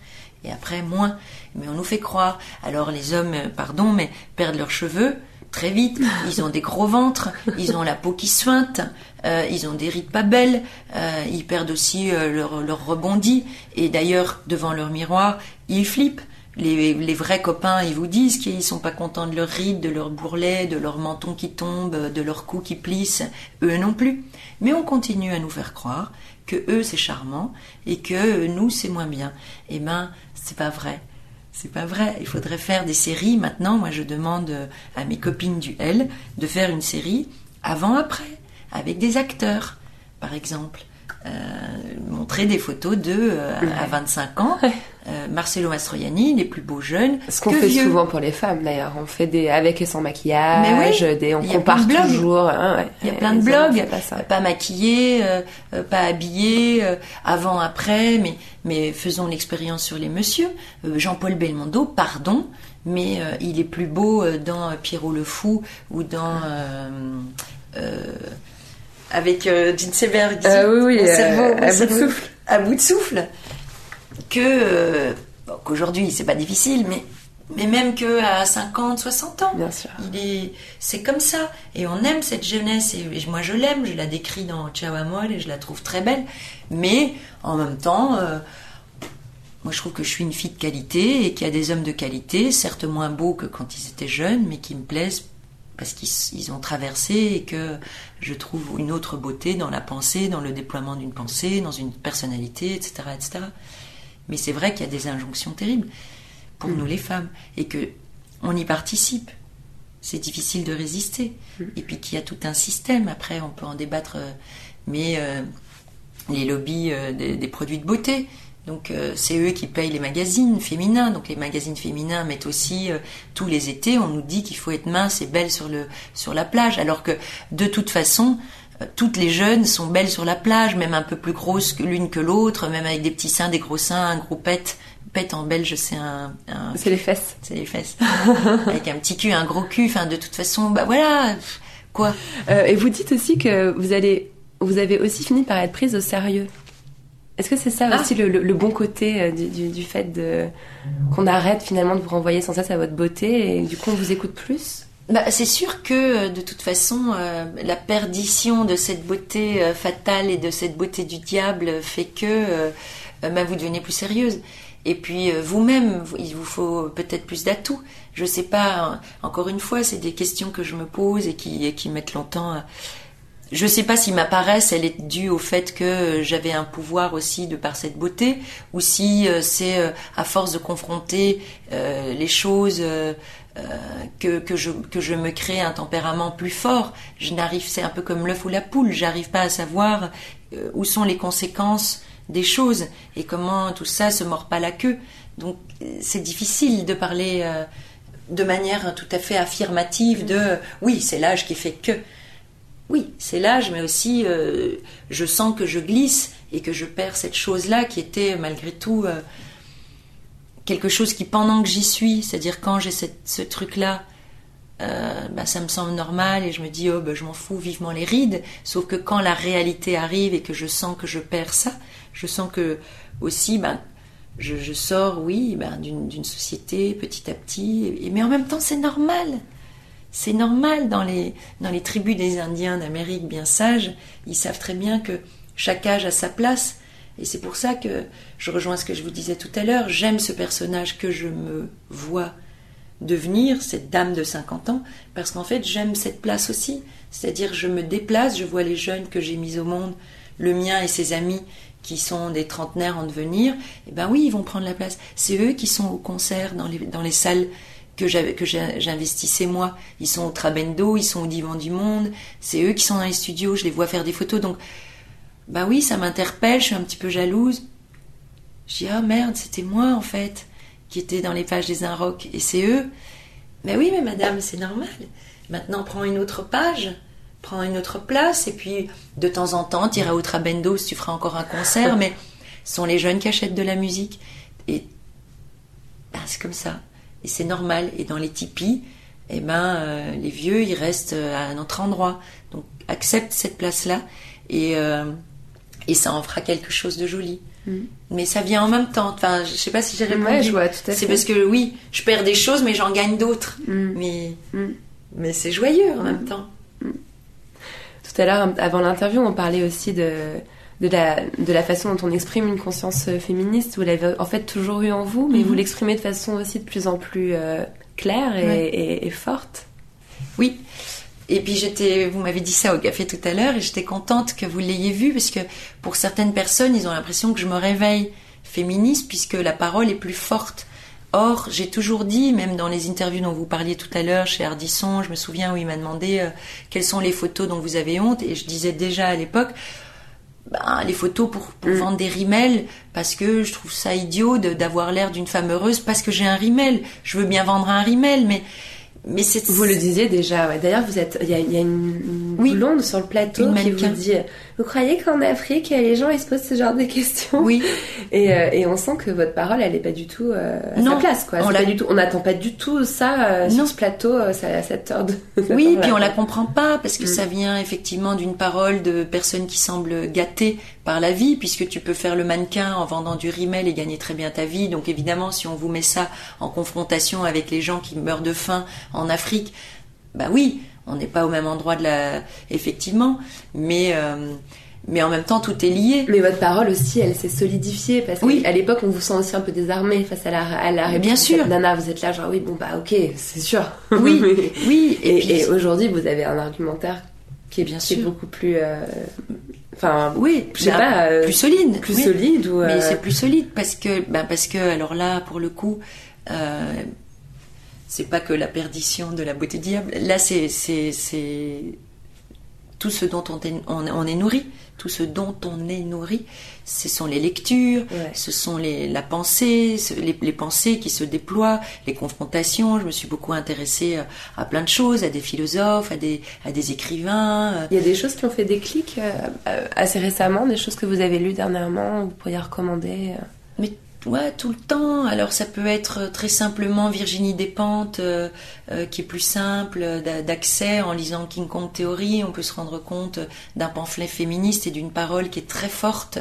et après moins. Mais on nous fait croire. Alors les hommes, euh, pardon, mais perdent leurs cheveux très vite. Ils ont des gros ventres, ils ont la peau qui suinte, euh, ils ont des rides pas belles, euh, ils perdent aussi leur, leur rebondi. Et d'ailleurs, devant leur miroir, ils flippent. Les, les vrais copains, ils vous disent qu'ils sont pas contents de leurs rides, de leurs bourrelets, de leur menton qui tombe, de leur cou qui plisse. Eux non plus. Mais on continue à nous faire croire que eux c'est charmant et que nous c'est moins bien. Eh ben, c'est pas vrai. C'est pas vrai. Il faudrait faire des séries. Maintenant, moi, je demande euh, à mes copines du L de faire une série avant-après, avec des acteurs, par exemple. Euh, montrer des photos de euh, à 25 ans. Euh, Marcelo Mastroianni, les plus beaux jeunes. Ce qu'on fait vieux. souvent pour les femmes d'ailleurs. On fait des avec et sans maquillage, oui, des, on compare de toujours. hein, ouais. Il y a plein de hommes, blogs, fait Pas ça. pas maquillés, euh, euh, pas habillés, euh, avant, après, mais, mais faisons l'expérience sur les messieurs. Jean-Paul Belmondo, pardon, mais il est plus beau dans Pierrot le Fou ou dans... avec Gene Seberg, oui, oui, à bout de souffle. à bout de souffle, que euh, bon, qu'aujourd'hui c'est pas difficile, mais mais même que à 50, 60 ans, Bien sûr. il est, c'est comme ça. Et on aime cette jeunesse. Et, moi, je l'aime. Je la décris dans Ciao Amor et je la trouve très belle. Mais en même temps, euh, moi, je trouve que je suis une fille de qualité et qu'il y a des hommes de qualité, certes moins beaux que quand ils étaient jeunes, mais qui me plaisent parce qu'ils ils ont traversé et que je trouve une autre beauté dans la pensée, dans le déploiement d'une pensée, dans une personnalité, etc., etc. Mais c'est vrai qu'il y a des injonctions terribles pour nous les femmes et que on y participe. C'est difficile de résister. Et puis qu'il y a tout un système. Après, on peut en débattre. euh, Mais euh, les lobbies euh, des, des produits de beauté. Donc euh, c'est eux qui payent les magazines féminins. Donc les magazines féminins mettent aussi euh, tous les étés. On nous dit qu'il faut être mince et belle sur le sur la plage, alors que de toute façon toutes les jeunes sont belles sur la plage, même un peu plus grosses que l'une que l'autre, même avec des petits seins, des gros seins, un gros pet. Pet en belge, c'est un, un C'est les fesses. c'est les fesses. Avec un petit cul, un gros cul, enfin de toute façon, bah voilà, quoi. Euh, et vous dites aussi que vous allez, vous avez aussi fini par être prise au sérieux. Est-ce que c'est ça Ah. aussi le, le- le bon côté euh, du, du- du fait de qu'on arrête finalement de vous renvoyer sans cesse à votre beauté et du coup on vous écoute plus? Bah, c'est sûr que de toute façon, euh, la perdition de cette beauté euh, fatale et de cette beauté du diable fait que euh, bah, vous devenez plus sérieuse. Et puis vous-même, il vous faut peut-être plus d'atouts. Je sais pas. Encore une fois, c'est des questions que je me pose et qui, et qui mettent longtemps. À... Je sais pas si ma paresse, elle est due au fait que j'avais un pouvoir aussi de par cette beauté, ou si c'est à force de confronter les choses euh, que, que, je, que je me crée un tempérament plus fort. Je n'arrive, c'est un peu comme l'œuf ou la poule, j'arrive pas à savoir euh, où sont les conséquences des choses et comment tout ça se mord pas la queue. Donc c'est difficile de parler euh, de manière tout à fait affirmative de oui, c'est l'âge qui fait que. Oui, c'est l'âge, mais aussi je sens que je glisse et que je perds cette chose-là qui était malgré tout quelque chose qui, pendant que j'y suis, c'est-à-dire quand j'ai ce truc-là, euh, bah, ça me semble normal et je me dis, oh, bah, je m'en fous vivement les rides. Sauf que quand la réalité arrive et que je sens que je perds ça, je sens que aussi, ben, je, sors, oui, d'une société petit à petit. mais en même temps, c'est normal. C'est normal dans les, dans les tribus des Indiens d'Amérique bien sages. Ils savent très bien que chaque âge a sa place. Et c'est pour ça que je rejoins ce que je vous disais tout à l'heure, j'aime ce personnage que je me vois devenir, cette dame de 50 ans, parce qu'en fait j'aime cette place aussi. C'est-à-dire je me déplace, je vois les jeunes que j'ai mis au monde, le mien et ses amis qui sont des trentenaires en devenir, eh ben oui, ils vont prendre la place. C'est eux qui sont au concert dans les, dans les salles que j'investissais moi. Ils sont au Trabendo, ils sont au Divan du Monde, c'est eux qui sont dans les studios, je les vois faire des photos. Donc bah oui, ça m'interpelle, je suis un petit peu jalouse. Je dis, ah merde, c'était moi en fait, qui était dans les pages des Inrocks, et c'est eux. Mais oui, mais madame, c'est normal. Maintenant, prends une autre page, prends une autre place, et puis de temps en temps, tu iras au Trabendo si tu feras encore un concert, mais ce sont les jeunes qui achètent de la musique. Et bah, c'est comme ça. Et c'est normal. Et dans les tipis, eh ben, euh, les vieux, ils restent à un autre endroit. Donc, accepte cette place-là. Et. Euh, et ça en fera quelque chose de joli. Mm. Mais ça vient en même temps. Enfin, je sais pas si j'ai répondu. c'est parce que oui, je perds des choses, mais j'en gagne d'autres. Mm. Mais, mm. mais c'est joyeux en même temps. Tout à l'heure, avant l'interview, on parlait aussi de, de, la, de la façon dont on exprime une conscience euh, féministe. Vous l'avez en fait toujours eu en vous, mais mm-hmm. vous l'exprimez de façon aussi de plus en plus euh, claire et, et forte. Oui, et puis j'étais, vous m'avez dit ça au café tout à l'heure, et j'étais contente que vous l'ayez vu, parce que pour certaines personnes, ils ont l'impression que je me réveille féministe, puisque la parole est plus forte. Or, j'ai toujours dit, même dans les interviews dont vous parliez tout à l'heure chez Ardisson, je me souviens où il m'a demandé euh, quelles sont les photos dont vous avez honte, et je disais déjà à l'époque, ben, les photos pour, pour mm. vendre des rimels, parce que je trouve ça idiot d'avoir l'air d'une femme heureuse parce que j'ai un rimel. Je veux bien vendre un rimel, mais mais c'est vous le disiez déjà. Ouais. D'ailleurs, vous êtes, il y a, y a, une, blonde sur le plateau qui vous dit Vous croyez qu'en Afrique, les gens ils se posent ce genre de questions Oui. Et, euh, et on sent que votre parole, elle est pas du tout euh, à sa place, quoi. On du tout. On n'attend pas du tout ça euh, sur ce plateau à cette heure de. oui, puis on la comprend pas parce que mm. ça vient effectivement d'une parole de personnes qui semblent gâtées par la vie, puisque tu peux faire le mannequin en vendant du rimel et gagner très bien ta vie. Donc évidemment, si on vous met ça en confrontation avec les gens qui meurent de faim en Afrique, bah oui, on n'est pas au même endroit de la, effectivement, mais euh, mais en même temps tout est lié. Mais votre parole aussi, elle s'est solidifiée parce qu'à l'époque, on vous sent aussi un peu désarmé face à la, à la Bien sûr. Nana, vous êtes là, genre oui, bon bah ok, c'est sûr. Oui, oui. Et, aujourd'hui, vous avez un argumentaire qui est bien sûr beaucoup plus euh, Enfin, oui, je sais pas, euh, plus solide, plus solide ou. Mais c'est plus solide parce que, ben parce que, alors là, pour le coup, euh, c'est pas que la perdition de la beauté diable. Là, c'est c'est c'est tout ce dont on on est nourri tout ce dont on est nourri, ce sont les lectures, ce sont les, la pensée, les, pensées qui se déploient, les confrontations. Je me suis beaucoup intéressée euh, à plein de choses, à des philosophes, à des, à des écrivains. Euh. Il y a des choses qui ont fait des clics euh, assez récemment, des choses que vous avez lues dernièrement, vous pourriez recommander Mais Ouais, tout le temps. Alors ça peut être très simplement Virginie Despentes, euh, euh, qui est plus simple d'accès en lisant King Kong Theory. On peut se rendre compte d'un pamphlet féministe et d'une parole qui est très forte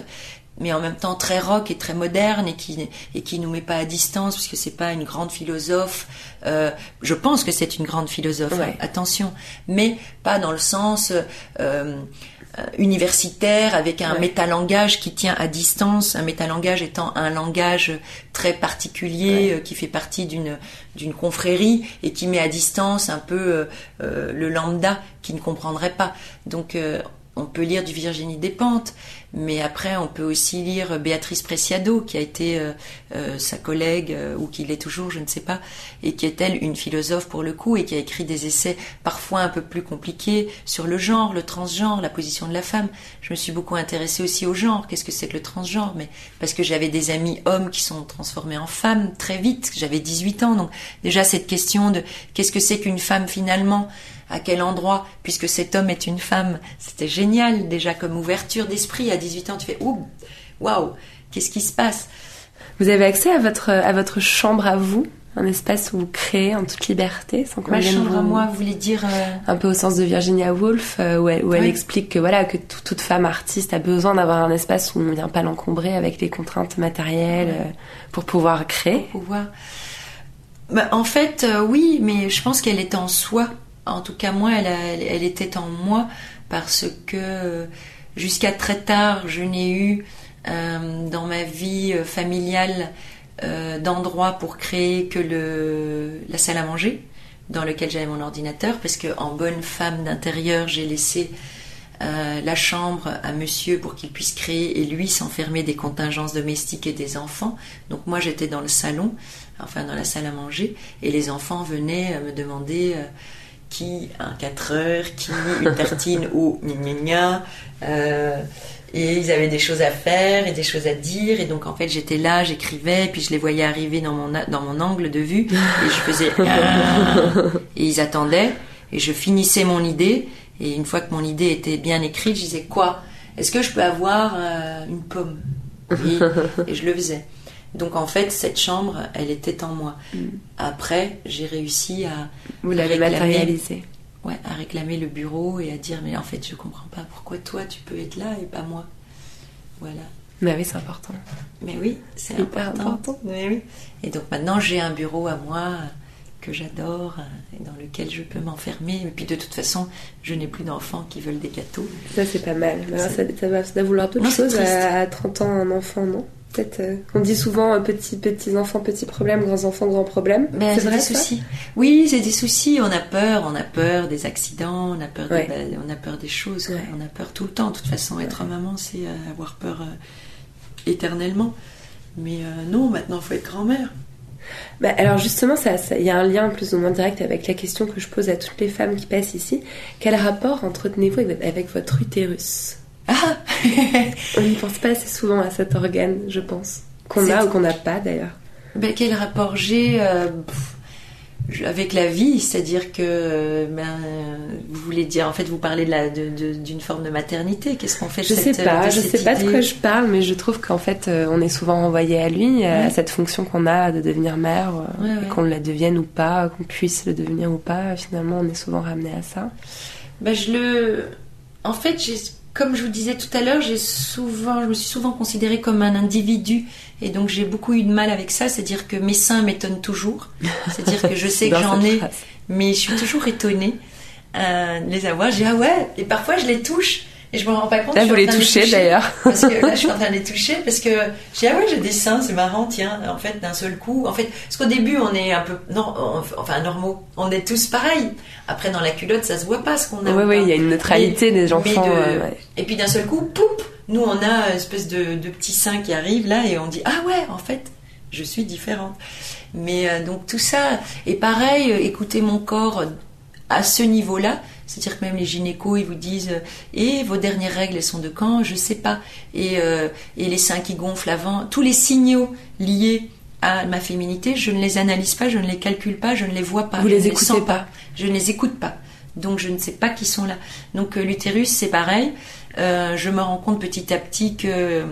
mais en même temps très rock et très moderne et qui et qui nous met pas à distance parce que c'est pas une grande philosophe. Euh, je pense que c'est une grande philosophe. Ouais. Attention, mais pas dans le sens euh, euh, universitaire avec un Ouais. métalangage qui tient à distance. Un métalangage étant un langage très particulier euh, qui fait partie d'une d'une confrérie et qui met à distance un peu euh, euh, le lambda qui ne comprendrait pas. Donc euh, on peut lire du Virginie Despentes, mais après on peut aussi lire Béatrice Preciado, qui a été euh, euh, sa collègue, euh, ou qui l'est toujours, je ne sais pas, et qui est elle une philosophe pour le coup, et qui a écrit des essais parfois un peu plus compliqués sur le genre, le transgenre, la position de la femme. Je me suis beaucoup intéressée aussi au genre, qu'est-ce que c'est que le transgenre, mais parce que j'avais des amis hommes qui sont transformés en femmes très vite, j'avais 18 ans, donc déjà cette question de qu'est-ce que c'est qu'une femme finalement? À quel endroit, puisque cet homme est une femme. C'était génial, déjà comme ouverture d'esprit. À 18 ans, tu fais, ouh, waouh, qu'est-ce qui se passe? Vous avez accès à votre, à votre chambre à vous Un espace où vous créez en toute liberté sans qu'on Ma chambre vous- à moi, vous voulez dire euh, Un peu au sens de Virginia Woolf, euh, où elle, où elle Ouais. explique que voilà que tout- toute femme artiste a besoin d'avoir un espace où on ne vient pas l'encombrer avec les contraintes matérielles euh, pour pouvoir créer. pouvoir Bah, En fait, oui, mais je pense qu'elle est en soi. En tout cas, moi, elle, a- elle, elle était en moi parce que jusqu'à très tard, je n'ai eu euh, dans ma vie euh, familiale euh, d'endroit pour créer que le, la salle à manger dans lequel j'avais mon ordinateur parce que en bonne femme d'intérieur, j'ai laissé euh, la chambre à monsieur pour qu'il puisse créer et lui s'enfermer des contingences domestiques et des enfants. Donc moi j'étais dans le salon, enfin dans la salle à manger, et les enfants venaient me demander qui un 4 heures, qui une tartine ou gna. Euh, et ils avaient des choses à faire et des choses à dire. Et donc, en fait, j'étais là, j'écrivais, puis je les voyais arriver dans mon, dans mon angle de vue. Et je faisais... Et ils attendaient. Et je finissais mon idée. Et une fois que mon idée était bien écrite, je disais quoi? Est-ce que je peux avoir euh, une pomme? Oui. Et je le faisais. Donc en fait, cette chambre, elle était en moi. Après, j'ai réussi à, Vous l'avez matérialisé. ouais, à réclamer le bureau et à dire mais en fait, je comprends pas pourquoi toi tu peux être là et pas moi. Voilà. Mais oui, c'est important. Mais oui, c'est important. important. Mais oui. Et donc maintenant, j'ai un bureau à moi euh, que j'adore euh, et dans lequel je peux m'enfermer. Et puis de toute façon, je n'ai plus d'enfants qui veulent des gâteaux. Ça, c'est pas mal. Alors, ça, ça va, ça doit vouloir d'autres choses à, à 30 ans, un enfant, non? Peut-être. euh, on dit souvent euh, petits, petits enfants, petits problèmes, grands enfants, grands problèmes. Ben, c'est vrai des ça? soucis. Oui, c'est des soucis. On a peur, on a peur des accidents, on a peur, des- Ouais. on a peur des choses. Ouais. On a peur tout le temps. De toute façon, être maman, c'est euh, avoir peur euh, éternellement. Mais non, maintenant, il faut être grand-mère. Bah, alors justement, ça, ça- il y a un lien plus ou moins direct avec la question que je pose à toutes les femmes qui passent ici. Quel rapport entretenez-vous avec votre utérus? Ah On n'y pense pas assez souvent à cet organe, je pense. Qu'on a ou qu'on n'a pas d'ailleurs. Ben, quel rapport j'ai euh, avec la vie? C'est-à-dire que, euh, ben, euh, vous voulez dire, en fait, vous parlez d'une forme de maternité. Qu'est-ce qu'on fait de Je sais cette- pas, de je sais pas de quoi je parle, mais je trouve qu'en fait, euh, on est souvent renvoyé à lui, euh, à cette fonction qu'on a de devenir mère, euh, Ouais, et ouais. qu'on la devienne ou pas, qu'on puisse le devenir ou pas. Finalement, on est souvent ramené à ça. Ben, je le. En fait, j'ai, comme je vous disais tout à l'heure, j'ai souvent, je me suis souvent considérée comme un individu, et donc j'ai beaucoup eu de mal avec ça. C'est-à-dire que mes seins m'étonnent toujours. C'est-à-dire que je sais que j'en ai, phrase. mais je suis toujours étonnée euh, de les avoir. Dis ah ouais, et parfois je les touche. Et je me rends pas compte. Là, vous les touchez d'ailleurs. Parce que là, je suis en train de les toucher parce que je dis ah ouais, j'ai des seins, c'est marrant, tiens. En fait, d'un seul coup, en fait, parce qu'au début, on est un peu, non, on- enfin normaux, on est tous pareils. Après, dans la culotte, ça se voit pas ce qu'on a. Oui, ou oui, il y a une neutralité Mais- des enfants. mais de- euh, ouais. Et puis d'un seul coup, poup, nous on a une espèce de, de petit sein qui arrive là et on dit ah ouais, en fait, je suis différente. Mais euh, donc tout ça, et pareil, euh, écouter mon corps à ce niveau-là, c'est-à-dire que même les gynécos, ils vous disent euh, et vos dernières règles, elles sont de quand Je sais pas. Et, euh, et les seins qui gonflent avant, tous les signaux liés à ma féminité, je ne les analyse pas, je ne les calcule pas, je ne les vois pas, Vous je les ne écoutez sens pas. je ne les écoute pas. Donc je ne sais pas qui sont là. Donc euh, l'utérus, c'est pareil. Euh, je me rends compte petit à petit que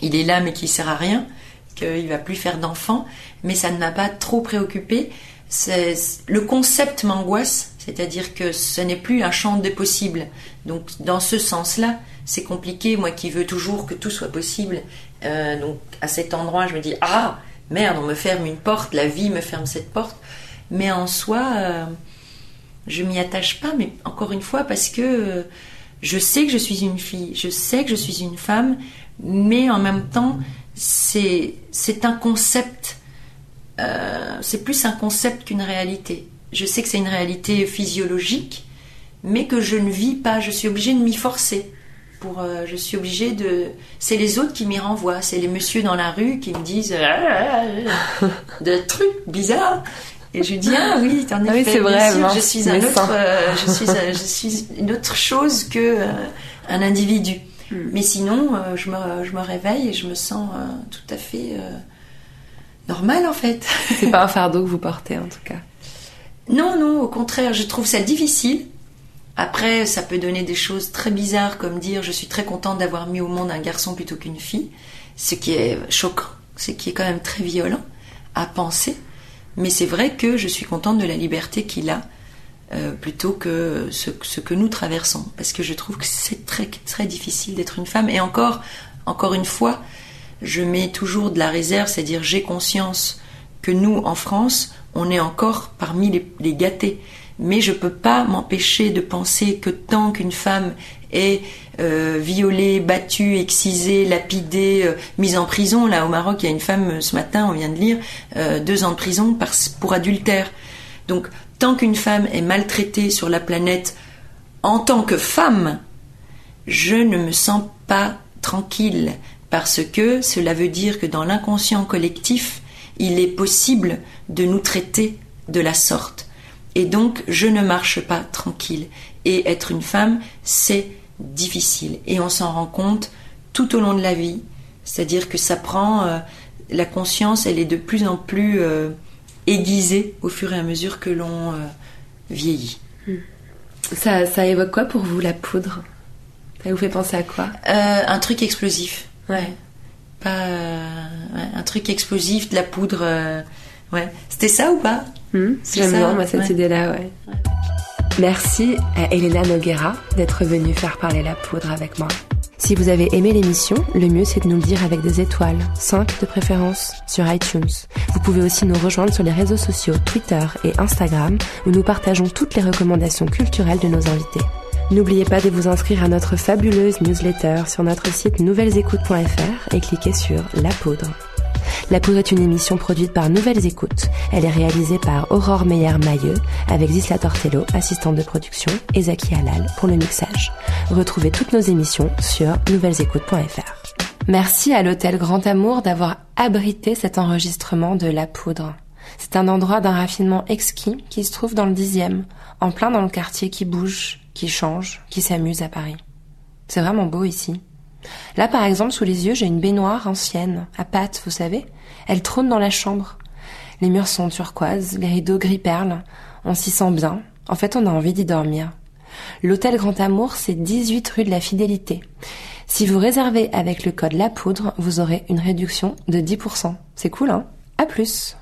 il est là mais qu'il sert à rien, qu'il va plus faire d'enfants. Mais ça ne m'a pas trop préoccupé. C'est- Le concept m'angoisse, C'est-à-dire que ce n'est plus un champ de possible. Donc dans ce sens-là, c'est compliqué. Moi qui veux toujours que tout soit possible, euh, donc à cet endroit, je me dis ah merde, on me ferme une porte, la vie me ferme cette porte. Mais en soi, euh, je m'y attache pas. Mais encore une fois, parce que euh, je sais que je suis une fille, je sais que je suis une femme, mais en même temps, c'est un concept. c'est plus un concept qu'une réalité. Je sais que c'est une réalité physiologique, mais que je ne vis pas. Je suis obligée de m'y forcer. Pour, euh, je suis obligée de. C'est les autres qui m'y renvoient. C'est les messieurs dans la rue qui me disent Ah, ah, ah, de trucs bizarres. Et je dis ah oui, en Ah oui, effet, c'est vrai, sûr, je suis un autre, euh, je suis, un- je suis une autre chose que euh, un individu. Hmm. Mais sinon, je me, je me réveille et je me sens tout à fait normale en fait. C'est pas un fardeau que vous portez en tout cas. Non, non, au contraire, je trouve ça difficile. Après, ça peut donner des choses très bizarres, comme dire je suis très contente d'avoir mis au monde un garçon plutôt qu'une fille, ce qui est choquant, ce qui est quand même très violent à penser. Mais c'est vrai que je suis contente de la liberté qu'il a, euh, plutôt que ce, ce que nous traversons, parce que je trouve que c'est très très difficile d'être une femme. Et encore, encore une fois, je mets toujours de la réserve, c'est-à-dire j'ai conscience que nous, en France, on est encore parmi les, les gâtés. Mais je peux pas m'empêcher de penser que tant qu'une femme est euh, violée, battue, excisée, lapidée, euh, mise en prison, là au Maroc, il y a une femme ce matin, on vient de lire, euh, deux ans de prison par, pour adultère. Donc tant qu'une femme est maltraitée sur la planète en tant que femme, je ne me sens pas tranquille parce que cela veut dire que dans l'inconscient collectif, il est possible de nous traiter de la sorte. Et donc, je ne marche pas tranquille. Et être une femme, c'est difficile. Et on s'en rend compte tout au long de la vie. C'est-à-dire que ça prend... euh, la conscience, elle est de plus en plus euh, aiguisée au fur et à mesure que l'on euh, vieillit. Ça, ça évoque quoi pour vous la poudre? Ça vous fait penser à quoi? Un truc explosif. Ouais. Pas euh, un truc explosif, de la poudre. euh, ouais. C'était ça ou pas C'est J'aime bien moi, cette ouais. idée-là, ouais. Merci à Elena Noguera d'être venue faire parler la poudre avec moi. Si vous avez aimé l'émission, le mieux c'est de nous le dire avec des étoiles, 5 de préférence, sur iTunes. Vous pouvez aussi nous rejoindre sur les réseaux sociaux Twitter et Instagram où nous partageons toutes les recommandations culturelles de nos invités. N'oubliez pas de vous inscrire à notre fabuleuse newsletter sur notre site nouvellesécoutes.fr et cliquez sur La Poudre. La Poudre est une émission produite par Nouvelles Écoutes. Elle est réalisée par Aurore Meyer-Mailleux avec Zisla Tortello, assistante de production, et Zaki Halal pour le mixage. Retrouvez toutes nos émissions sur nouvellesécoutes.fr. Merci à l'hôtel Grand Amour d'avoir abrité cet enregistrement de La Poudre. C'est un endroit d'un raffinement exquis qui se trouve dans le dixième, en plein dans le quartier qui bouge, qui change, qui s'amuse à Paris. C'est vraiment beau ici. Là, par exemple, sous les yeux, j'ai une baignoire ancienne, à pattes, vous savez. Elle trône dans la chambre. Les murs sont turquoises, les rideaux gris perle. On s'y sent bien. En fait, on a envie d'y dormir. L'hôtel Grand Amour, c'est 18 rue de la Fidélité. Si vous réservez avec le code La Poudre, vous aurez une réduction de 10%. C'est cool, hein? À plus!